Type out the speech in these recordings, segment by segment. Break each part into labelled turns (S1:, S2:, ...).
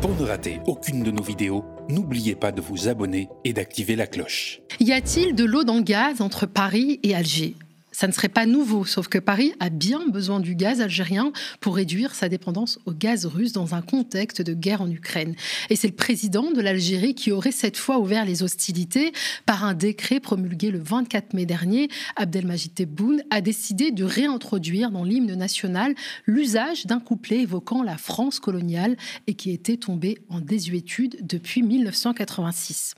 S1: Pour ne rater aucune de nos vidéos, n'oubliez pas de vous abonner et d'activer la cloche.
S2: Y a-t-il de l'eau dans le gaz entre Paris et Alger? Ça ne serait pas nouveau, sauf que Paris a bien besoin du gaz algérien pour réduire sa dépendance au gaz russe dans un contexte de guerre en Ukraine. Et c'est le président de l'Algérie qui aurait cette fois ouvert les hostilités par un décret promulgué le 24 mai dernier. Abdelmajid Tebboune a décidé de réintroduire dans l'hymne national l'usage d'un couplet évoquant la France coloniale et qui était tombé en désuétude depuis 1986.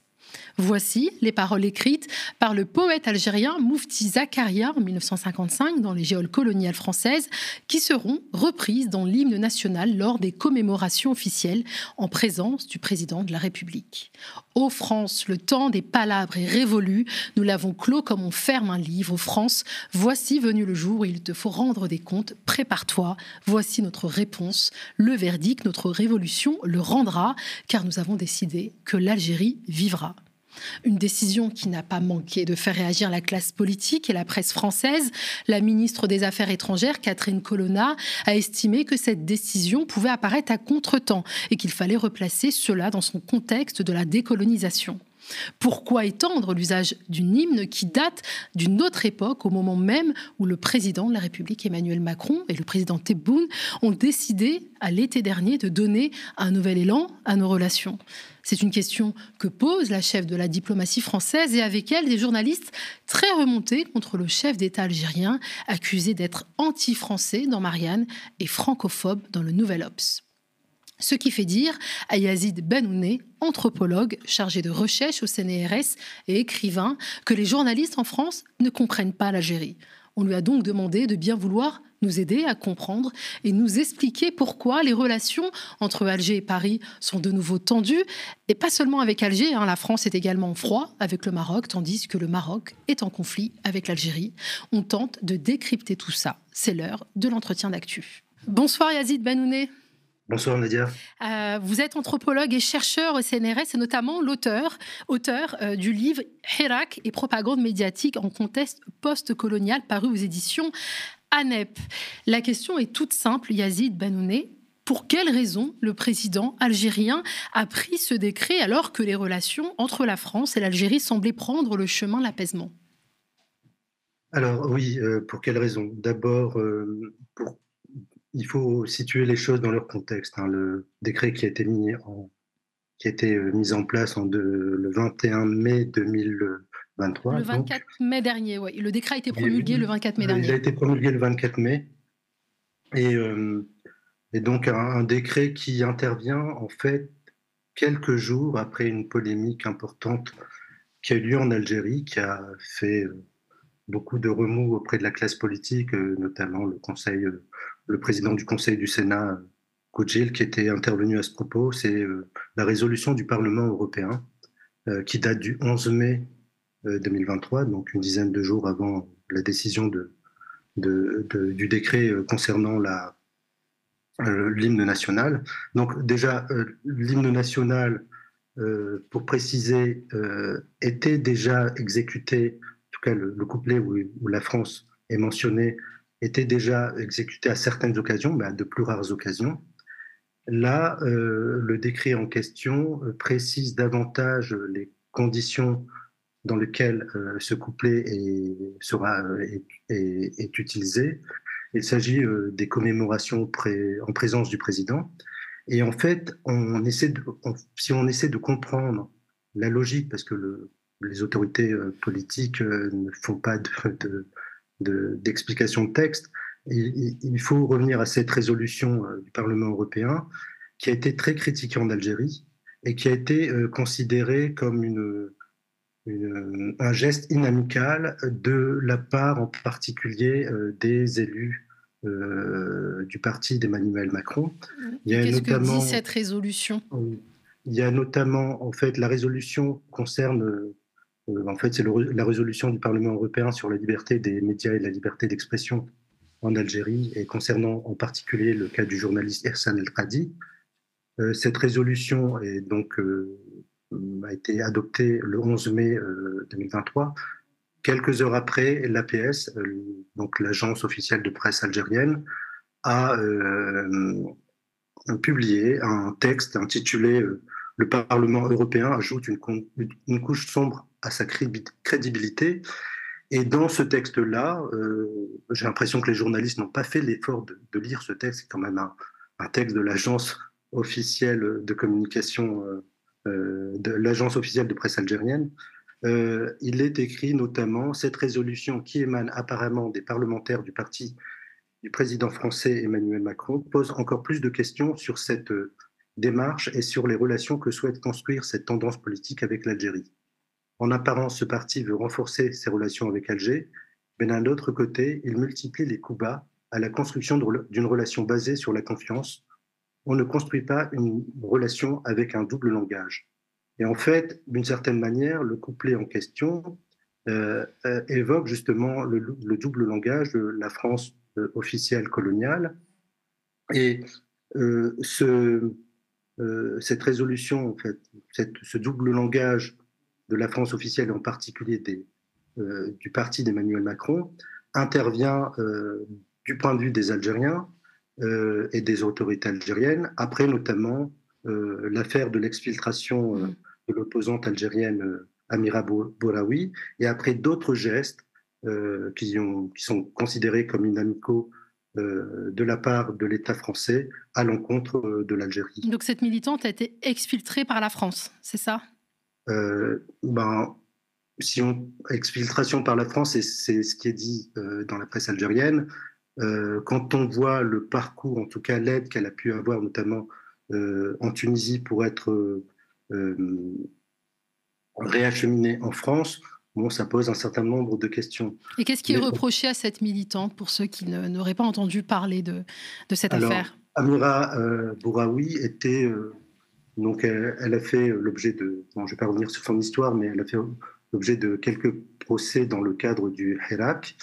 S2: Voici les paroles écrites par le poète algérien Moufti Zakaria en 1955 dans les géoles coloniales françaises, qui seront reprises dans l'hymne national lors des commémorations officielles en présence du président de la République. Ô France, le temps des palabres est révolu, nous l'avons clos comme on ferme un livre. Ô France, voici venu le jour où il te faut rendre des comptes, prépare-toi, voici notre réponse, le verdict, notre révolution le rendra, car nous avons décidé que l'Algérie vivra. Une décision qui n'a pas manqué de faire réagir la classe politique et la presse française. La ministre des Affaires étrangères, Catherine Colonna, a estimé que cette décision pouvait apparaître à contretemps et qu'il fallait replacer cela dans son contexte de la décolonisation. Pourquoi étendre l'usage d'une hymne qui date d'une autre époque, au moment même où le président de la République Emmanuel Macron et le président Tebboune ont décidé à l'été dernier de donner un nouvel élan à nos relations? C'est une question que pose la chef de la diplomatie française et avec elle des journalistes très remontés contre le chef d'État algérien, accusé d'être anti-français dans Marianne et francophobe dans le Nouvel Obs. Ce qui fait dire à Yazid Benouné, anthropologue chargé de recherche au CNRS et écrivain, que les journalistes en France ne comprennent pas l'Algérie. On lui a donc demandé de bien vouloir nous aider à comprendre et nous expliquer pourquoi les relations entre Alger et Paris sont de nouveau tendues, et pas seulement avec Alger, hein. la France est également en froid avec le Maroc, tandis que le Maroc est en conflit avec l'Algérie. On tente de décrypter tout ça. C'est l'heure de l'entretien d'actu. Bonsoir Yazid Benouné.
S3: Bonsoir Nadia.
S2: Euh, vous êtes anthropologue et chercheur au CNRS et notamment l'auteur auteur, euh, du livre Hirak et propagande médiatique en contexte post-colonial paru aux éditions ANEP. La question est toute simple, Yazid Benouné. Pour quelle raison le président algérien a pris ce décret alors que les relations entre la France et l'Algérie semblaient prendre le chemin de l'apaisement?
S3: Alors oui, euh, pour quelle raison? D'abord, pour il faut situer les choses dans leur contexte. Hein. Le décret qui a été mis en, qui a été euh, mis en place le 21 mai 2023.
S2: Le 24 mai dernier, oui. Le décret a été promulgué le 24 mai dernier.
S3: Il a été promulgué le 24 mai. Et, euh, et donc un, décret qui intervient en fait quelques jours après une polémique importante qui a eu lieu en Algérie, qui a fait euh, beaucoup de remous auprès de la classe politique, notamment le Conseil le président du Conseil du Sénat, Koudjil, qui était intervenu à ce propos. C'est euh, la résolution du Parlement européen euh, qui date du 11 mai 2023, euh, donc une dizaine de jours avant la décision de, du décret concernant la, l'hymne national. Donc déjà, l'hymne national, pour préciser, était déjà exécuté, en tout cas le, couplet où, la France est mentionnée était déjà exécuté à certaines occasions, mais à de plus rares occasions. Là, euh, le décret en question euh, précise davantage les conditions dans lesquelles euh, ce couplet est, sera, est, utilisé. Il s'agit des commémorations en présence du président. Et en fait, on essaie de, si on essaie de comprendre la logique, parce que le, les autorités politiques ne font pas de d'explication de, texte, il, faut revenir à cette résolution euh, du Parlement européen qui a été très critiquée en Algérie et qui a été euh, considérée comme une, un geste inamical de la part en particulier euh, des élus du parti d'Emmanuel Macron.
S2: Qu'est-ce que dit cette résolution?
S3: Il y a notamment, en fait, la résolution concerne euh, en fait, c'est la résolution du Parlement européen sur la liberté des médias et la liberté d'expression en Algérie, et concernant en particulier le cas du journaliste Ersan El Khadi. Euh, cette résolution est donc, euh, a été adoptée le 11 mai 2023. Quelques heures après, l'APS, donc l'agence officielle de presse algérienne, a, publié un texte intitulé Le Parlement européen ajoute une, couche sombre à sa crédibilité. Et dans ce texte-là, j'ai l'impression que les journalistes n'ont pas fait l'effort de, lire ce texte. C'est quand même un, un texte de l'agence officielle de communication, de l'agence officielle de presse algérienne. il est écrit notamment cette résolution qui émane apparemment des parlementaires du parti du président français Emmanuel Macron pose encore plus de questions sur cette euh, démarche et sur les relations que souhaite construire cette tendance politique avec l'Algérie. En apparence, ce parti veut renforcer ses relations avec Alger, mais d'un autre côté, il multiplie les coups bas à la construction d'une relation basée sur la confiance. On ne construit pas une relation avec un double langage. Et en fait, d'une certaine manière, le couplet en question euh, euh, évoque justement le, le, double langage de la France euh, officielle coloniale. Et ce, cette résolution, en fait, ce double langage de la France officielle, en particulier du parti d'Emmanuel Macron, intervient du point de vue des Algériens et des autorités algériennes, après notamment l'affaire de l'exfiltration mmh. de l'opposante algérienne Amira Bouraoui, et après d'autres gestes euh, qui, ont, qui, sont considérés comme inamicaux euh, de la part de l'État français à l'encontre euh, de l'Algérie.
S2: Donc cette militante a été exfiltrée par la France, c'est ça?
S3: Ben, si on exfiltration par la France, c'est ce qui est dit dans la presse algérienne, quand on voit le parcours, en tout cas l'aide qu'elle a pu avoir, notamment en Tunisie, pour être réacheminée en France, bon, ça pose un certain nombre de questions.
S2: Et qu'est-ce qui est reproché à cette militante pour ceux qui n'auraient pas entendu parler de, de cette affaire?
S3: Amira euh, Bouraoui était. Euh, donc, elle, a fait l'objet de. Bon, je ne vais pas revenir sur son histoire, mais elle a fait l'objet de quelques procès dans le cadre du Hirak.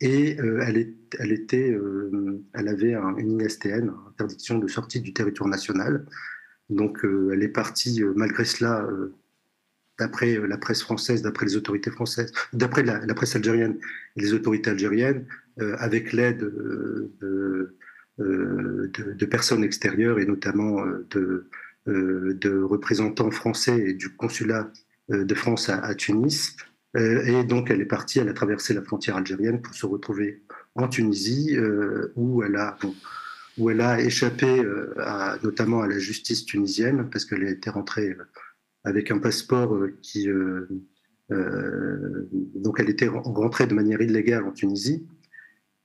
S3: Et euh, elle, était, euh, elle avait un, une ISTN, interdiction de sortie du territoire national. Donc, elle est partie, malgré cela, d'après euh, la presse française, d'après les autorités françaises, d'après la, presse algérienne et les autorités algériennes, euh, avec l'aide euh, de, personnes extérieures et notamment de, représentants français et du consulat de France à, Tunis. Et donc elle est partie, elle a traversé la frontière algérienne pour se retrouver en Tunisie, où elle a... où elle a échappé à, notamment à la justice tunisienne, parce qu'elle était rentrée avec un passeport euh, qui. Euh, euh, donc, elle était rentrée de manière illégale en Tunisie.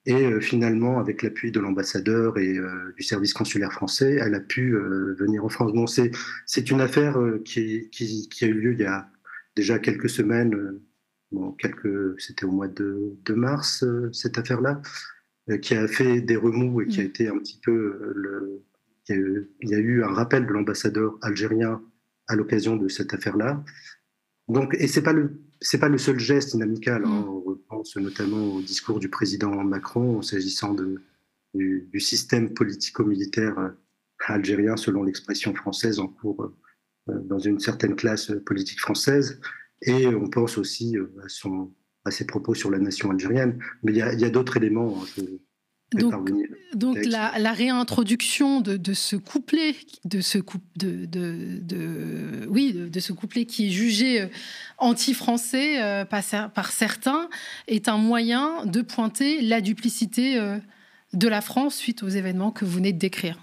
S3: Et finalement, avec l'appui de l'ambassadeur et du service consulaire français, elle a pu venir en France. Bon, c'est une affaire qui, qui, a eu lieu il y a déjà quelques semaines. Bon, quelques, c'était au mois de, de mars, cette affaire-là, qui a fait des remous et qui a mmh. été un petit peu le. Il y a eu, un rappel de l'ambassadeur algérien à l'occasion de cette affaire-là. Donc, et c'est pas le c'est pas le seul geste inamical. Hein. Mm. On pense notamment au discours du président Macron s'agissant de du, système politico-militaire euh, algérien, selon l'expression française en cours euh, dans une certaine classe politique française. Et on pense aussi euh, à son à ses propos sur la nation algérienne. Mais il y a, d'autres éléments. Hein,
S2: donc, la, réintroduction de, ce couplet, de ce de, de, oui, de, ce couplet qui est jugé euh, anti-français euh, par, certains, est un moyen de pointer la duplicité euh, de la France suite aux événements que vous venez de décrire.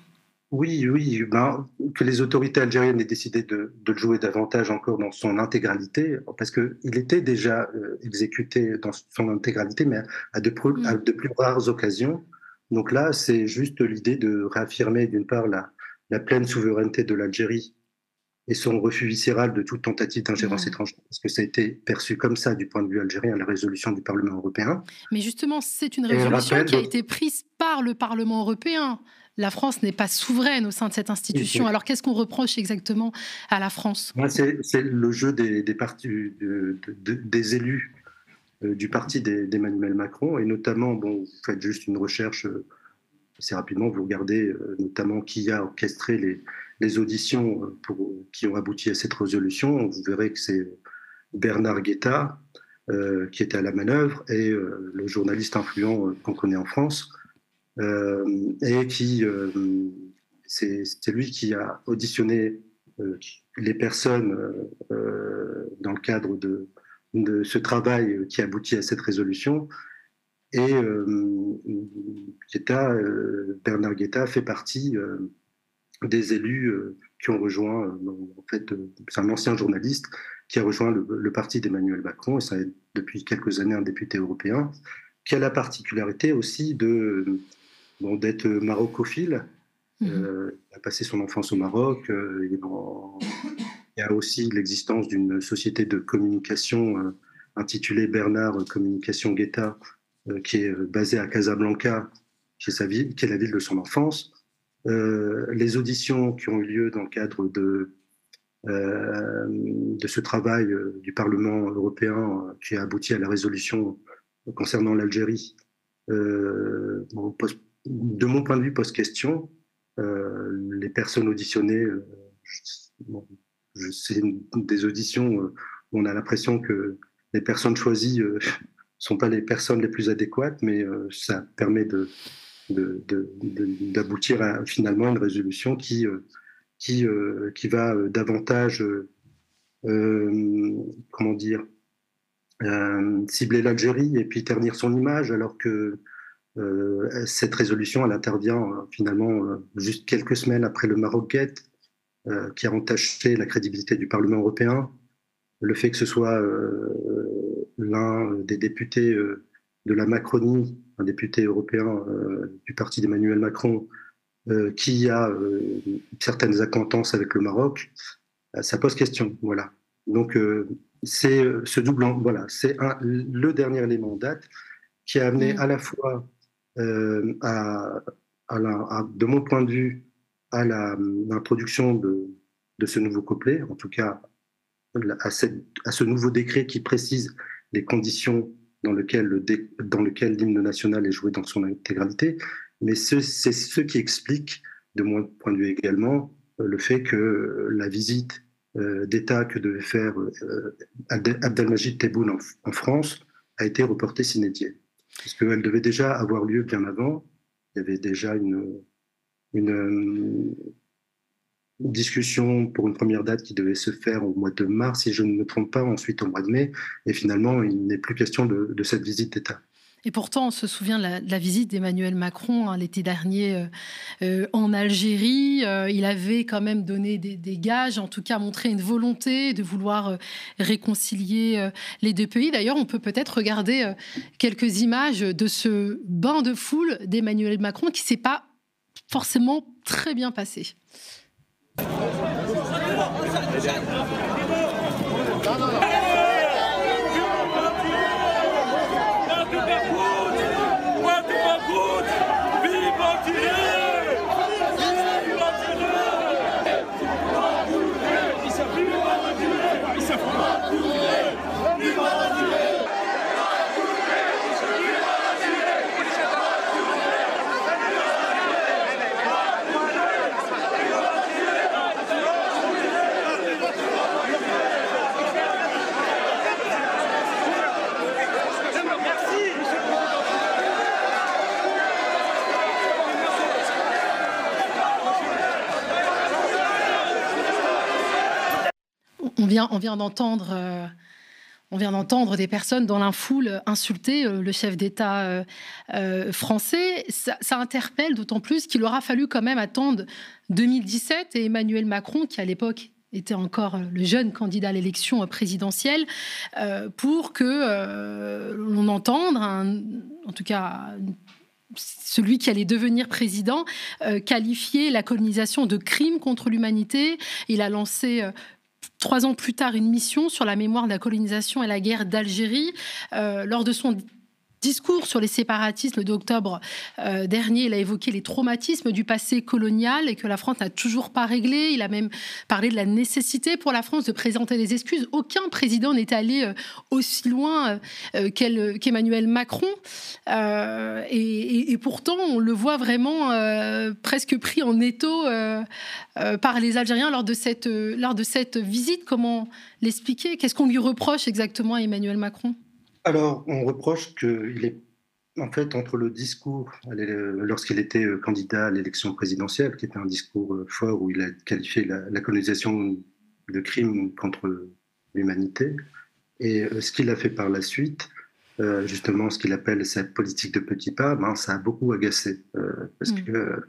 S3: Oui, oui, ben, que les autorités algériennes aient décidé de, le jouer davantage encore dans son intégralité, parce qu'il était déjà exécuté dans son intégralité, mais à de, plus, à mm. de plus rares occasions. Donc là, c'est juste l'idée de réaffirmer d'une part la, pleine souveraineté de l'Algérie et son refus viscéral de toute tentative d'ingérence mmh. étrangère, parce que ça a été perçu comme ça du point de vue algérien, la résolution du Parlement européen.
S2: Mais justement, c'est une résolution qui a été prise par le Parlement européen. La France n'est pas souveraine au sein de cette institution. Alors qu'est-ce qu'on reproche exactement à la France?
S3: C'est le jeu des, partis, des élus euh, du parti d'Emmanuel Macron, et notamment, bon, vous faites juste une recherche euh, assez rapidement, vous regardez euh, notamment qui a orchestré les, les auditions pour, qui ont abouti à cette résolution, vous verrez que c'est Bernard Guetta qui était à la manœuvre et le journaliste influent qu'on connaît en France, et qui c'est lui qui a auditionné les personnes dans le cadre de, ce travail qui aboutit à cette résolution. Et Bernard Guetta fait partie des élus qui ont rejoint, en fait, c'est un ancien journaliste qui a rejoint le, parti d'Emmanuel Macron, et ça est depuis quelques années un député européen, qui a la particularité aussi de d'être marocophile. Mmh. Euh, il a passé son enfance au Maroc. Euh, il, y a aussi l'existence d'une société de communication euh, intitulée Bernard Communication Guetta, qui est basée à Casablanca, qui est, sa ville, qui est la ville de son enfance. les auditions qui ont eu lieu dans le cadre de euh, de ce travail euh, du Parlement européen euh, qui a abouti à la résolution concernant l'Algérie, de mon point de vue, pose question. les personnes auditionnées, c'est des auditions où on a l'impression que les personnes choisies ne sont pas les personnes les plus adéquates, mais ça permet d'aboutir de, à finalement une résolution qui qui, euh, qui va euh, davantage, euh, comment dire, cibler l'Algérie et puis ternir son image, alors que cette résolution, elle intervient finalement juste quelques semaines après le Maroc Gate, qui a entaché la crédibilité du Parlement européen. Le fait que ce soit l'un des députés de la Macronie, un député européen du parti d'Emmanuel Macron, euh, qui a euh, certaines acquaintances avec le Maroc, euh, ça pose question. Voilà. Donc, c'est ce double, voilà, c'est le dernier élément en date qui a amené mm. à la fois, à, de mon point de vue, à l'introduction de, de, ce nouveau couplet, en tout cas à, ce nouveau décret qui précise les conditions dans lesquelles l'hymne national est joué dans son intégralité, mais c'est ce qui explique, de mon point de vue également, euh, le fait que la visite euh, d'État que devait faire euh, Abdelmajid Tebboune en, France a été reportée s'inédiée. Parce qu'elle devait déjà avoir lieu bien avant. Il y avait déjà une, une, discussion pour une première date qui devait se faire au mois de mars, si je ne me trompe pas, ensuite au mois de mai. Et finalement, il n'est plus question de cette visite d'État.
S2: Et pourtant, on se souvient de la, visite d'Emmanuel Macron hein, l'été dernier euh, euh, en Algérie. Euh, il avait quand même donné des, gages, en tout cas montré une volonté de vouloir réconcilier les deux pays. D'ailleurs, on peut peut-être regarder quelques images de ce bain de foule d'Emmanuel Macron qui s'est pas forcément très bien passé. On vient d'entendre. Euh, on vient d'entendre des personnes dans la foule insulter euh, le chef d'État euh, français. Ça, interpelle d'autant plus qu'il aura fallu quand même attendre 2017 et Emmanuel Macron, qui à l'époque était encore le jeune candidat à l'élection présidentielle, pour que l'on entende, en tout cas celui qui allait devenir président, qualifier la colonisation de crime contre l'humanité. Il a lancé trois ans plus tard une mission sur la mémoire de la colonisation et la guerre d'Algérie. Euh, lors de son discours sur les séparatismes d'octobre euh, dernier, il a évoqué les traumatismes du passé colonial et que la France n'a toujours pas réglé. Il a même parlé de la nécessité pour la France de présenter des excuses. Aucun président n'est allé euh, aussi loin euh, qu'Emmanuel Macron. Et, et, pourtant, on le voit vraiment presque pris en étau par les Algériens lors de cette, lors de cette visite. Comment l'expliquer? Qu'est-ce qu'on lui reproche exactement à Emmanuel Macron?
S3: Alors, on reproche qu'il est en fait, entre le discours, lorsqu'il était candidat à l'élection présidentielle, qui était un discours fort où il a qualifié la, colonisation de crime contre l'humanité, et ce qu'il a fait par la suite, justement ce qu'il appelle cette politique de petits pas, ben, ça a beaucoup agacé. parce mmh. que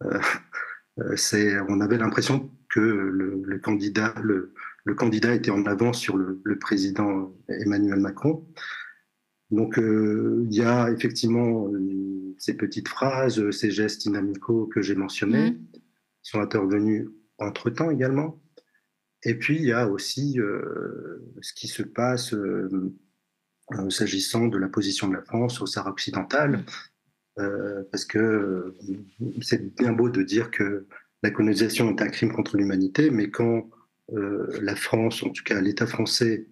S3: c'est, on avait l'impression que le, candidat, le, candidat était en avance sur le, président Emmanuel Macron. Donc euh, il y a effectivement euh, ces petites phrases, ces gestes dynamicaux que j'ai mentionnés, mmh. qui sont intervenus entre-temps également. Et puis il y a aussi euh, ce qui se passe s'agissant de la position de la France au Sahara occidental, mmh. parce que c'est bien beau de dire que la colonisation est un crime contre l'humanité, mais quand la France, en tout cas l'État français,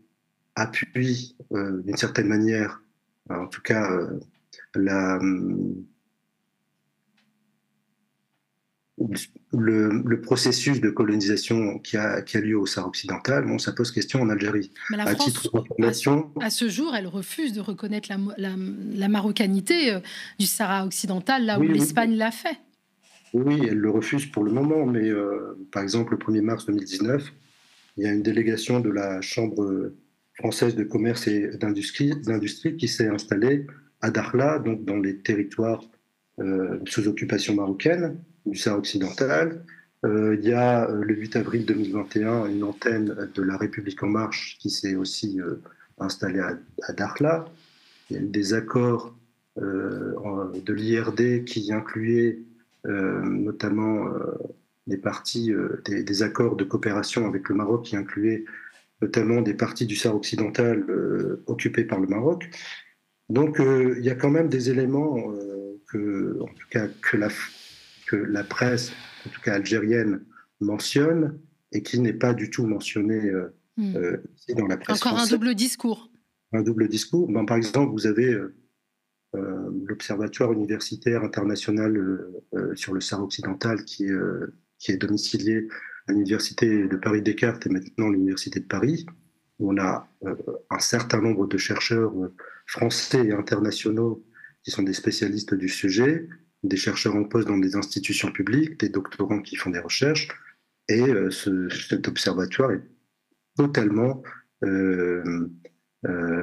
S3: appuie d'une certaine manière en tout cas, euh, la, le, processus de colonisation qui a, qui a, lieu au Sahara occidental, bon, ça pose question en Algérie.
S2: Mais la à France, à, ce jour, elle refuse de reconnaître la, la, marocanité euh, du Sahara occidental, là où l'Espagne l'a fait.
S3: Oui, elle le refuse pour le moment, mais euh, par exemple, le 1er mars 2019, il y a une délégation de la Chambre française de commerce et d'industrie qui s'est installée à Dakhla, donc dans les territoires euh, sous occupation marocaine du Sahara occidental. Euh, il y a euh, le 8 avril 2021 une antenne de la République en marche qui s'est aussi installée à, à. Il y a eu des accords de l'IRD qui incluaient notamment des parties, des, des, accords de coopération avec le Maroc qui incluaient notamment des parties du Sahara occidental euh, occupées par le Maroc. Donc euh, il y a quand même des éléments euh, que, en tout cas, que la, que la presse, en tout cas algérienne, mentionne et qui n'est pas du tout mentionné hmm. dans la presse.
S2: Encore
S3: un
S2: double discours.
S3: Un double discours. Ben, par exemple, vous avez l'Observatoire universitaire international sur le Sahara occidental qui, qui est domicilié à l'université de Paris Descartes et maintenant l'université de Paris, où on a euh, un certain nombre de chercheurs euh, français et internationaux qui sont des spécialistes du sujet, des chercheurs en poste dans des institutions publiques, des doctorants qui font des recherches, et euh, cet observatoire est totalement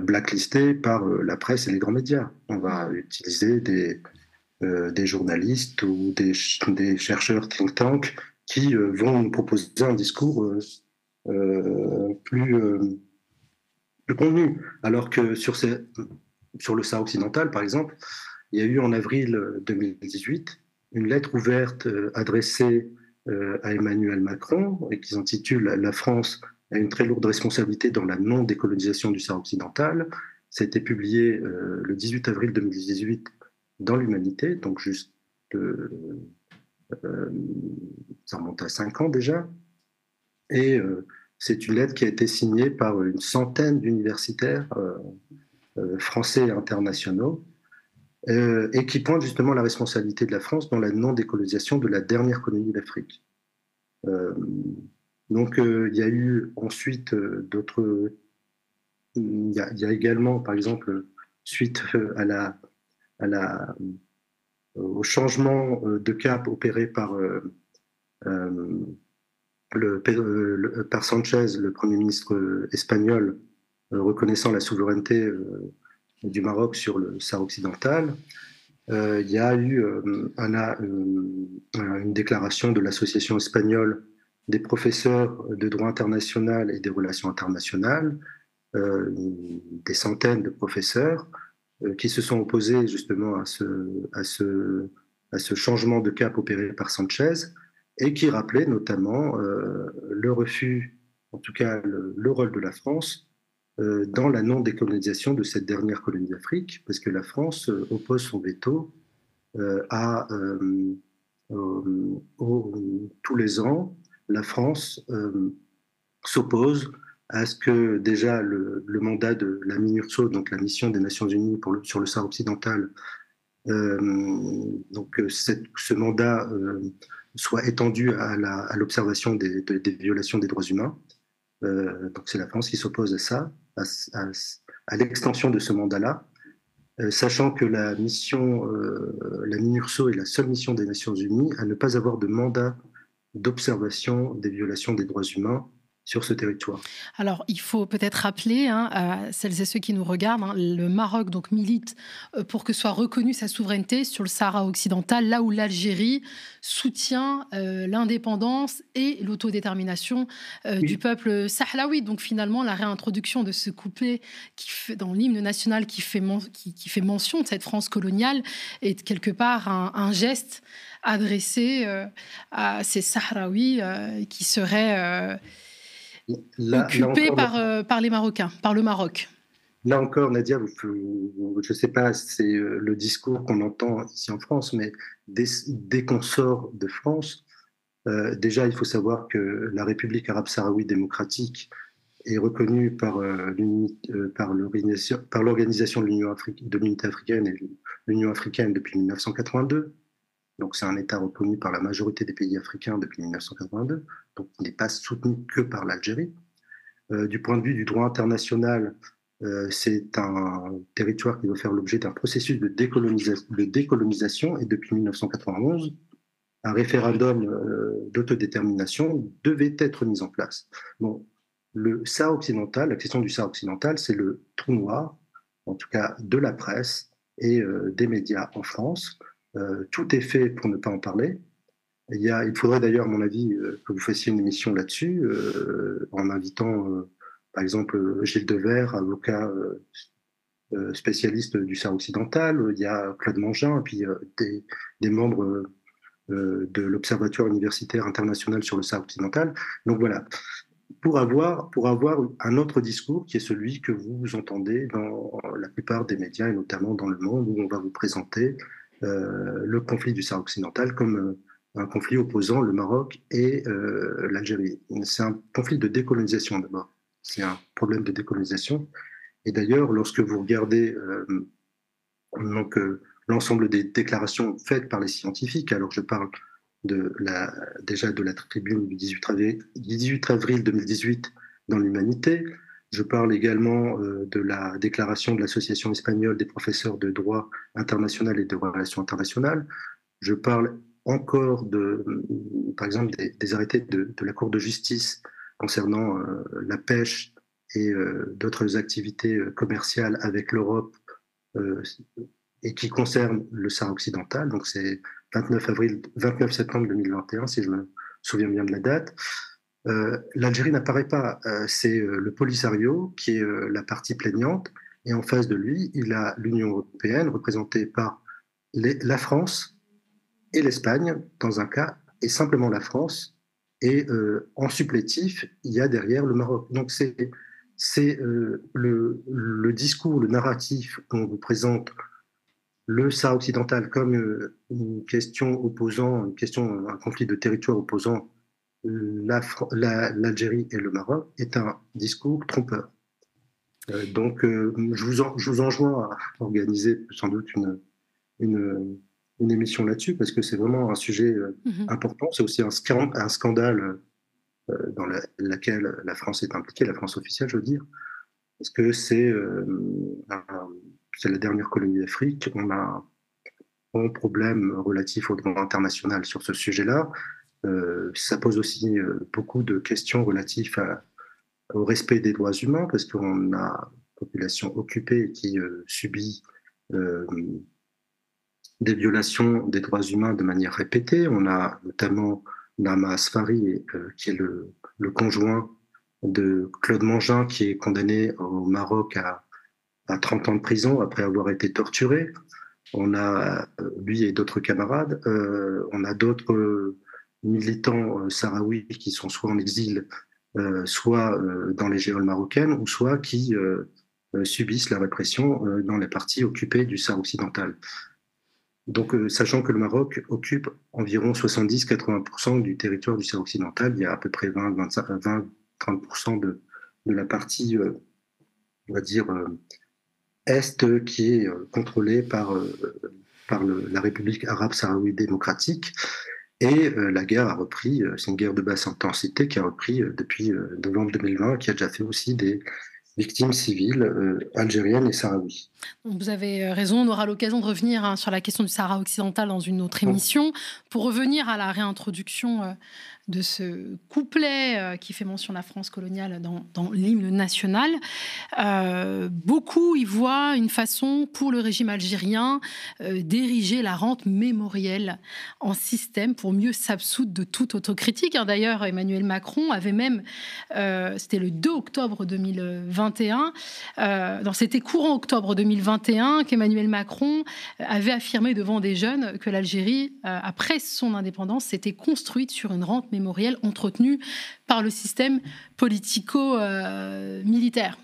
S3: blacklisté par la presse et les grands médias. On va utiliser des, des journalistes ou des, des chercheurs think tank qui euh, vont nous proposer un discours euh, euh, plus, plus. Alors que sur, le Sahara occidental, par exemple, il y a eu en avril 2018 une lettre ouverte adressée à Emmanuel Macron et qui s'intitule La France a une très lourde responsabilité dans la non-décolonisation du Sahara occidental. Ça a été publié le 18 avril 2018 dans l'Humanité, donc juste ça remonte à cinq ans déjà. Et euh, c'est une lettre qui a été signée par une centaine d'universitaires euh, français et internationaux et qui pointe justement la responsabilité de la France dans la non-décolonisation de la dernière colonie d'Afrique. donc il y a eu ensuite d'autres... Il, il y, a également, par exemple, suite à la, à la euh, au changement euh, de cap opéré par, euh, le, par Sanchez, le Premier ministre espagnol, reconnaissant la souveraineté du Maroc sur le Sahara occidental, il y a eu un, une déclaration de l'Association espagnole des professeurs de droit international et des relations internationales, des centaines de professeurs, euh, qui se sont opposés justement à ce changement de cap opéré par Sanchez et qui rappelaient notamment euh, le refus, en tout cas le, rôle de la France euh, dans la non-décolonisation de cette dernière colonie d'Afrique, parce que la France oppose son veto à tous les ans, la France s'oppose à ce que déjà le, mandat de la MINURSO, donc la mission des Nations Unies sur le Sahara occidental, euh, donc euh, ce mandat euh, soit étendu à l'observation des, des, violations des droits humains. donc c'est la France qui s'oppose à ça, à, à, l'extension de ce mandat-là. sachant que la mission, la MINURSO est la seule mission des Nations Unies à ne pas avoir de mandat d'observation des violations des droits humains sur ce territoire.
S2: Alors, il faut peut-être rappeler hein, à celles et ceux qui nous regardent, hein, le Maroc donc milite euh, pour que soit reconnue sa souveraineté sur le Sahara occidental, là où l'Algérie soutient euh, l'indépendance et l'autodétermination euh, du peuple sahraoui. Donc, finalement, la réintroduction de ce couplet qui fait, dans l'hymne national qui fait, qui, fait, mention de cette France coloniale est quelque part un, geste adressé à ces Sahraouis qui seraient occupé par, euh, par les Marocains, par le Maroc.
S3: Là encore, Nadia, je ne sais pas, c'est euh, le discours qu'on entend ici en France, mais dès, qu'on sort de France, euh, déjà, il faut savoir que la République arabe sahraoui démocratique est reconnue par, par l'Organisation de l'Unité africaine et l'Union africaine depuis 1982. Donc c'est un État reconnu par la majorité des pays africains depuis 1982, donc il n'est pas soutenu que par l'Algérie. Euh, du point de vue du droit international, euh, c'est un territoire qui doit faire l'objet d'un processus de, décolonisation et depuis 1991, un référendum euh, d'autodétermination devait être mis en place. Bon, le Sahara occidental, la question du Sahara occidental, c'est le trou noir, en tout cas de la presse et des médias en France. Euh, tout est fait pour ne pas en parler. Il, faudrait d'ailleurs, à mon avis, euh, que vous fassiez une émission là-dessus, euh, en invitant, par exemple, Gilles Devers, avocat spécialiste du Sahara occidental. Il y a Claude Mangin, et puis des, membres de l'Observatoire universitaire international sur le Sahara occidental. Donc voilà, pour avoir, un autre discours qui est celui que vous entendez dans la plupart des médias, et notamment dans le monde, où on va vous présenter le conflit du Sahara occidental comme euh, un conflit opposant le Maroc et euh, l'Algérie. C'est un conflit de décolonisation d'abord. C'est un problème de décolonisation. Et d'ailleurs, lorsque vous regardez donc l'ensemble des déclarations faites par les scientifiques, alors je parle déjà de la tribune du 18 avril, 18 avril 2018 dans l'Humanité, je parle également euh, de la déclaration de l'Association espagnole des professeurs de droit international et de relations internationales. Je parle encore de, par exemple, des, arrêtés de, la Cour de justice concernant euh, la pêche et euh, d'autres activités commerciales avec l'Europe et qui concernent le Sahara occidental. Donc c'est 29 avril, 29 septembre 2021, si je me souviens bien de la date. Euh, L'Algérie n'apparaît pas. Euh, c'est euh, le Polisario qui est la partie plaignante. Et en face de lui, il a l'Union européenne représentée par la France et l'Espagne dans un cas, et simplement la France. Et en supplétif, il y a derrière le Maroc. Donc c'est le, discours, le narratif qu'on vous présente le Sahara occidental comme une question opposant, une question, un conflit de territoire opposant l'Algérie et le Maroc est un discours trompeur. Euh, donc, euh, je, vous je vous enjoins à organiser sans doute une, une, une émission là-dessus parce que c'est vraiment un sujet euh, mhm. important. C'est aussi un, un scandale dans la, lequel la France est impliquée, la France officielle, je veux dire, parce que c'est c'est la dernière colonie d'Afrique. On a un problème relatif au droit international sur ce sujet-là. Euh, ça pose aussi euh, beaucoup de questions relatives au respect des droits humains, parce qu'on a une population occupée qui euh, subit des violations des droits humains de manière répétée. On a notamment Nama Asfari, qui est le, conjoint de Claude Mangin, qui est condamné au Maroc à, à 30 ans de prison après avoir été torturé. On a lui et d'autres camarades. on a d'autres militants euh, sahraouis qui sont soit en exil, euh, soit euh, dans les géoles marocaines, ou soit qui subissent la répression dans les parties occupées du Sahara occidental. Donc, sachant que le Maroc occupe environ 70-80% du territoire du Sahara occidental, il y a à peu près 20-30% de, de, la partie, on va dire, est qui est contrôlée par, par la République arabe sahraoui démocratique. Et euh, la guerre a repris, euh, c'est une guerre de basse intensité qui a repris euh, depuis novembre 2020, qui a déjà fait aussi des victimes civiles algériennes et sahraouis.
S2: Vous avez raison, on aura l'occasion de revenir hein, sur la question du Sahara occidental dans une autre émission. Pour revenir à la réintroduction de ce couplet euh, qui fait mention de la France coloniale dans, l'hymne national. Euh, beaucoup y voient une façon pour le régime algérien euh, d'ériger la rente mémorielle en système pour mieux s'absoudre de toute autocritique. Hein, d'ailleurs, Emmanuel Macron avait même, c'était le 2 octobre 2021, c'était courant octobre 2021 qu'Emmanuel Macron avait affirmé devant des jeunes que l'Algérie, après son indépendance, s'était construite sur une rente mémoriel entretenu par le système politico-militaire.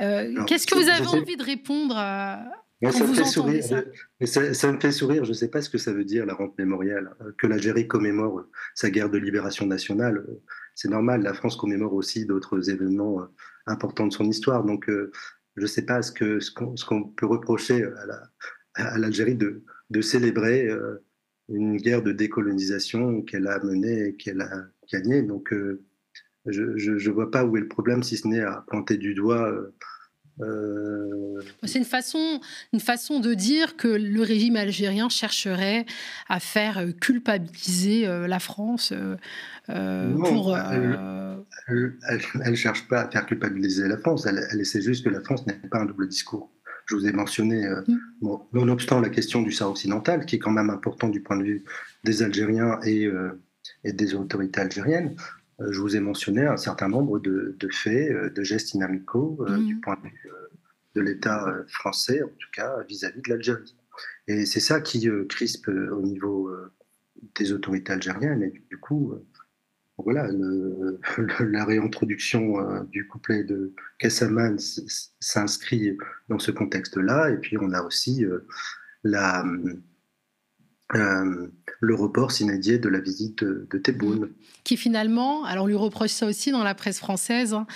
S2: Euh, qu'est-ce que vous avez envie de répondre à,
S3: ça, me fait sourire, ça, me fait sourire. Je ne sais pas ce que ça veut dire, la rente mémorielle. Que l'Algérie commémore sa guerre de libération nationale, c'est normal. La France commémore aussi d'autres événements euh, importants de son histoire. Donc, euh, je ne sais pas ce qu'on ce peut reprocher à l'Algérie de, de, célébrer une guerre de décolonisation qu'elle a menée et qu'elle a gagnée. Donc, euh, je ne vois pas où est le problème, si ce n'est à pointer du doigt. Euh,
S2: euh, C'est une façon, une façon de dire que le régime algérien chercherait à faire culpabiliser la France pour.
S3: Elle ne cherche pas à faire culpabiliser la France, elle, elle essaie juste que la France n'ait pas un double discours je vous ai mentionné, euh, mm. nonobstant la question du Sahara occidental, qui est quand même important du point de vue des Algériens et, euh, des autorités algériennes, euh, je vous ai mentionné un certain nombre de, faits, de gestes inamicaux mm. du point de vue de l'État français, en tout cas vis-à-vis de l'Algérie. Et c'est ça qui crispe au niveau des autorités algériennes, et du coup, voilà, la réintroduction euh, du couplet de Kassaman s'inscrit dans ce contexte-là. Et puis on a aussi euh, la, euh, le report s'inédié de la visite de, Tebboune.
S2: Qui finalement, alors on lui reproche ça aussi dans la presse française, hein,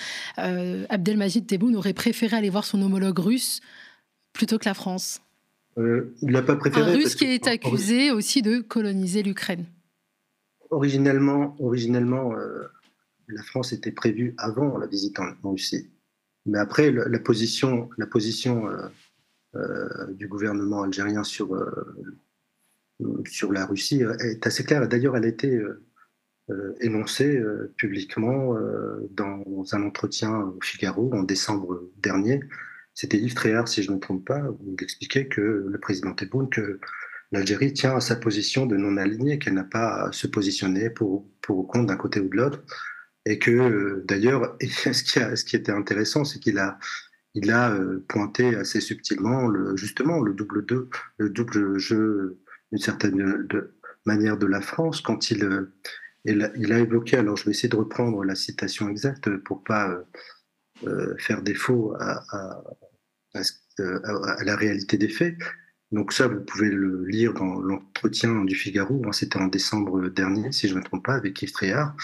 S2: Abdelmajid Tebboune aurait préféré aller voir son homologue russe plutôt que la France.
S3: il n'a pas préféré.
S2: Un russe qui est accusé aussi de coloniser l'Ukraine
S3: originellement, originellement euh, la France était prévue avant la visite en, Russie. Mais après, la position, la position euh, euh, du gouvernement algérien sur, sur la Russie est assez claire. D'ailleurs, elle a été énoncée publiquement dans un entretien au Figaro en décembre dernier. C'était Yves Tréhard, si je ne me trompe pas, où expliquait que le président Tebboune, que l'Algérie tient à sa position de non aligné qu'elle n'a pas à se positionner pour, pour ou contre d'un côté ou de l'autre. Et que euh, d'ailleurs, ce, qui ce qui était intéressant, c'est qu'il a, il a euh, pointé assez subtilement le, justement le double, deux, le double jeu d'une certaine manière de la France quand il, euh, il, a évoqué, alors je vais essayer de reprendre la citation exacte pour pas faire défaut à, à, à, la réalité des faits, donc ça, vous pouvez le lire dans l'entretien du Figaro. Hein, c'était en décembre dernier, si je ne me trompe pas, avec Yves Tréhard.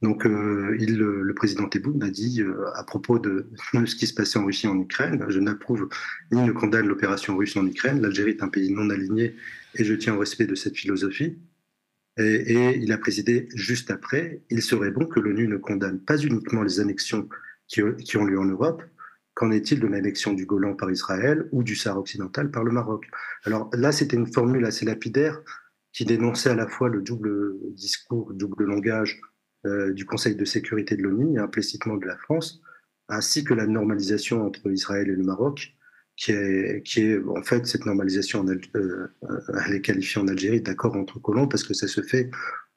S3: Donc euh, il, le président Tebboune a dit euh, à propos de, ce qui se passait en Russie et en Ukraine, je n'approuve ni ne condamne l'opération russe en Ukraine. L'Algérie est un pays non aligné et je tiens au respect de cette philosophie. Et, il a présidé juste après, il serait bon que l'ONU ne condamne pas uniquement les annexions qui, ont lieu en Europe, Qu'en est-il de l'annexion du Golan par Israël ou du Sahara occidental par le Maroc? Alors là, c'était une formule assez lapidaire qui dénonçait à la fois le double discours, le double langage euh, du Conseil de sécurité de l'ONU implicitement de la France, ainsi que la normalisation entre Israël et le Maroc, qui est, qui est en fait cette normalisation, euh, elle est qualifiée en Algérie d'accord entre colons parce que ça se fait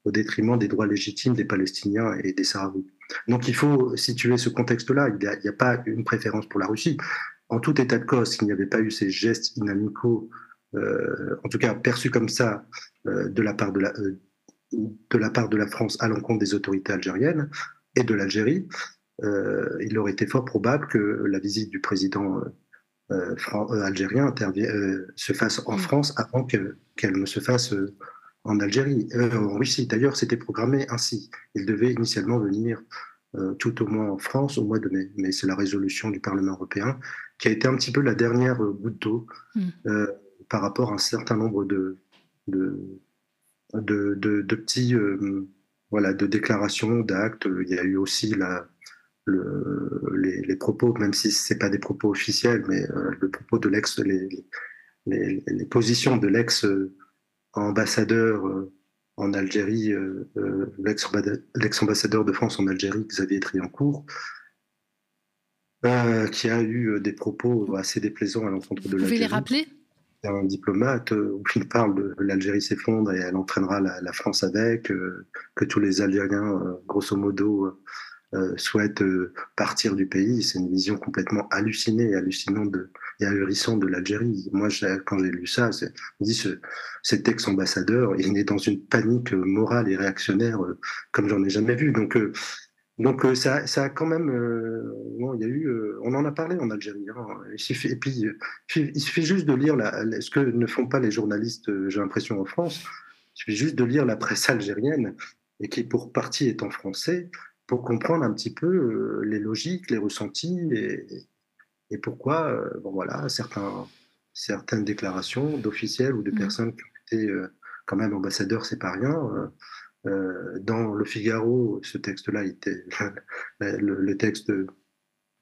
S3: au détriment des droits légitimes des Palestiniens et des Sahraouis. Donc il faut situer ce contexte-là. Il n'y a, pas une préférence pour la Russie. En tout état de cause, s'il n'y avait pas eu ces gestes inamicaux, euh, en tout cas perçus comme ça euh, de, la part de, la, euh, de la part de la France à l'encontre des autorités algériennes et de l'Algérie, il aurait été fort probable que la visite du président algérien se fasse en mm. France avant qu'elle ne se fasse en Algérie, euh, en Russie. D'ailleurs, c'était programmé ainsi. Il devait initialement venir euh, tout au moins en France au mois de mai, mais c'est la résolution du Parlement européen qui a été un petit peu la dernière goutte d'eau mm. euh, par rapport à un certain nombre de, de, de, de, petits voilà, de déclarations, d'actes. Il y a eu aussi la, les, propos, même si ce n'est pas des propos officiels, mais le propos de l'ex, les, les, positions de l'ex-ambassadeur en Algérie, l'ex-ambassadeur de France en Algérie, Xavier Triancourt, qui a eu des propos assez déplaisants à l'encontre de l'Algérie. Vous
S2: pouvez les rappeler?
S3: Un diplomate euh, où il parle de l'Algérie s'effondre et elle entraînera la, France avec, euh, que tous les Algériens, euh, grosso modo, souhaitent partir du pays. C'est une vision complètement hallucinée, hallucinante de, et ahurissante de l'Algérie. Moi, quand j'ai lu ça, je me dis, ce, cet ex-ambassadeur, il est dans une panique morale et réactionnaire comme j'en ai jamais vu. Donc, donc euh, ça, ça, a quand même, euh, bon, il y a eu, euh, on en a parlé en Algérie. Hein. il suffit, et puis il suffit juste de lire la, ce que ne font pas les journalistes, j'ai l'impression en France. Il suffit juste de lire la presse algérienne et qui pour partie est en français pour comprendre un petit peu les logiques, les ressentis et, et pourquoi, bon voilà, certains, certaines déclarations d'officiels ou de mmh. personnes qui ont été quand même ambassadeurs, c'est pas rien euh, dans Le Figaro, ce texte-là était le, texte de,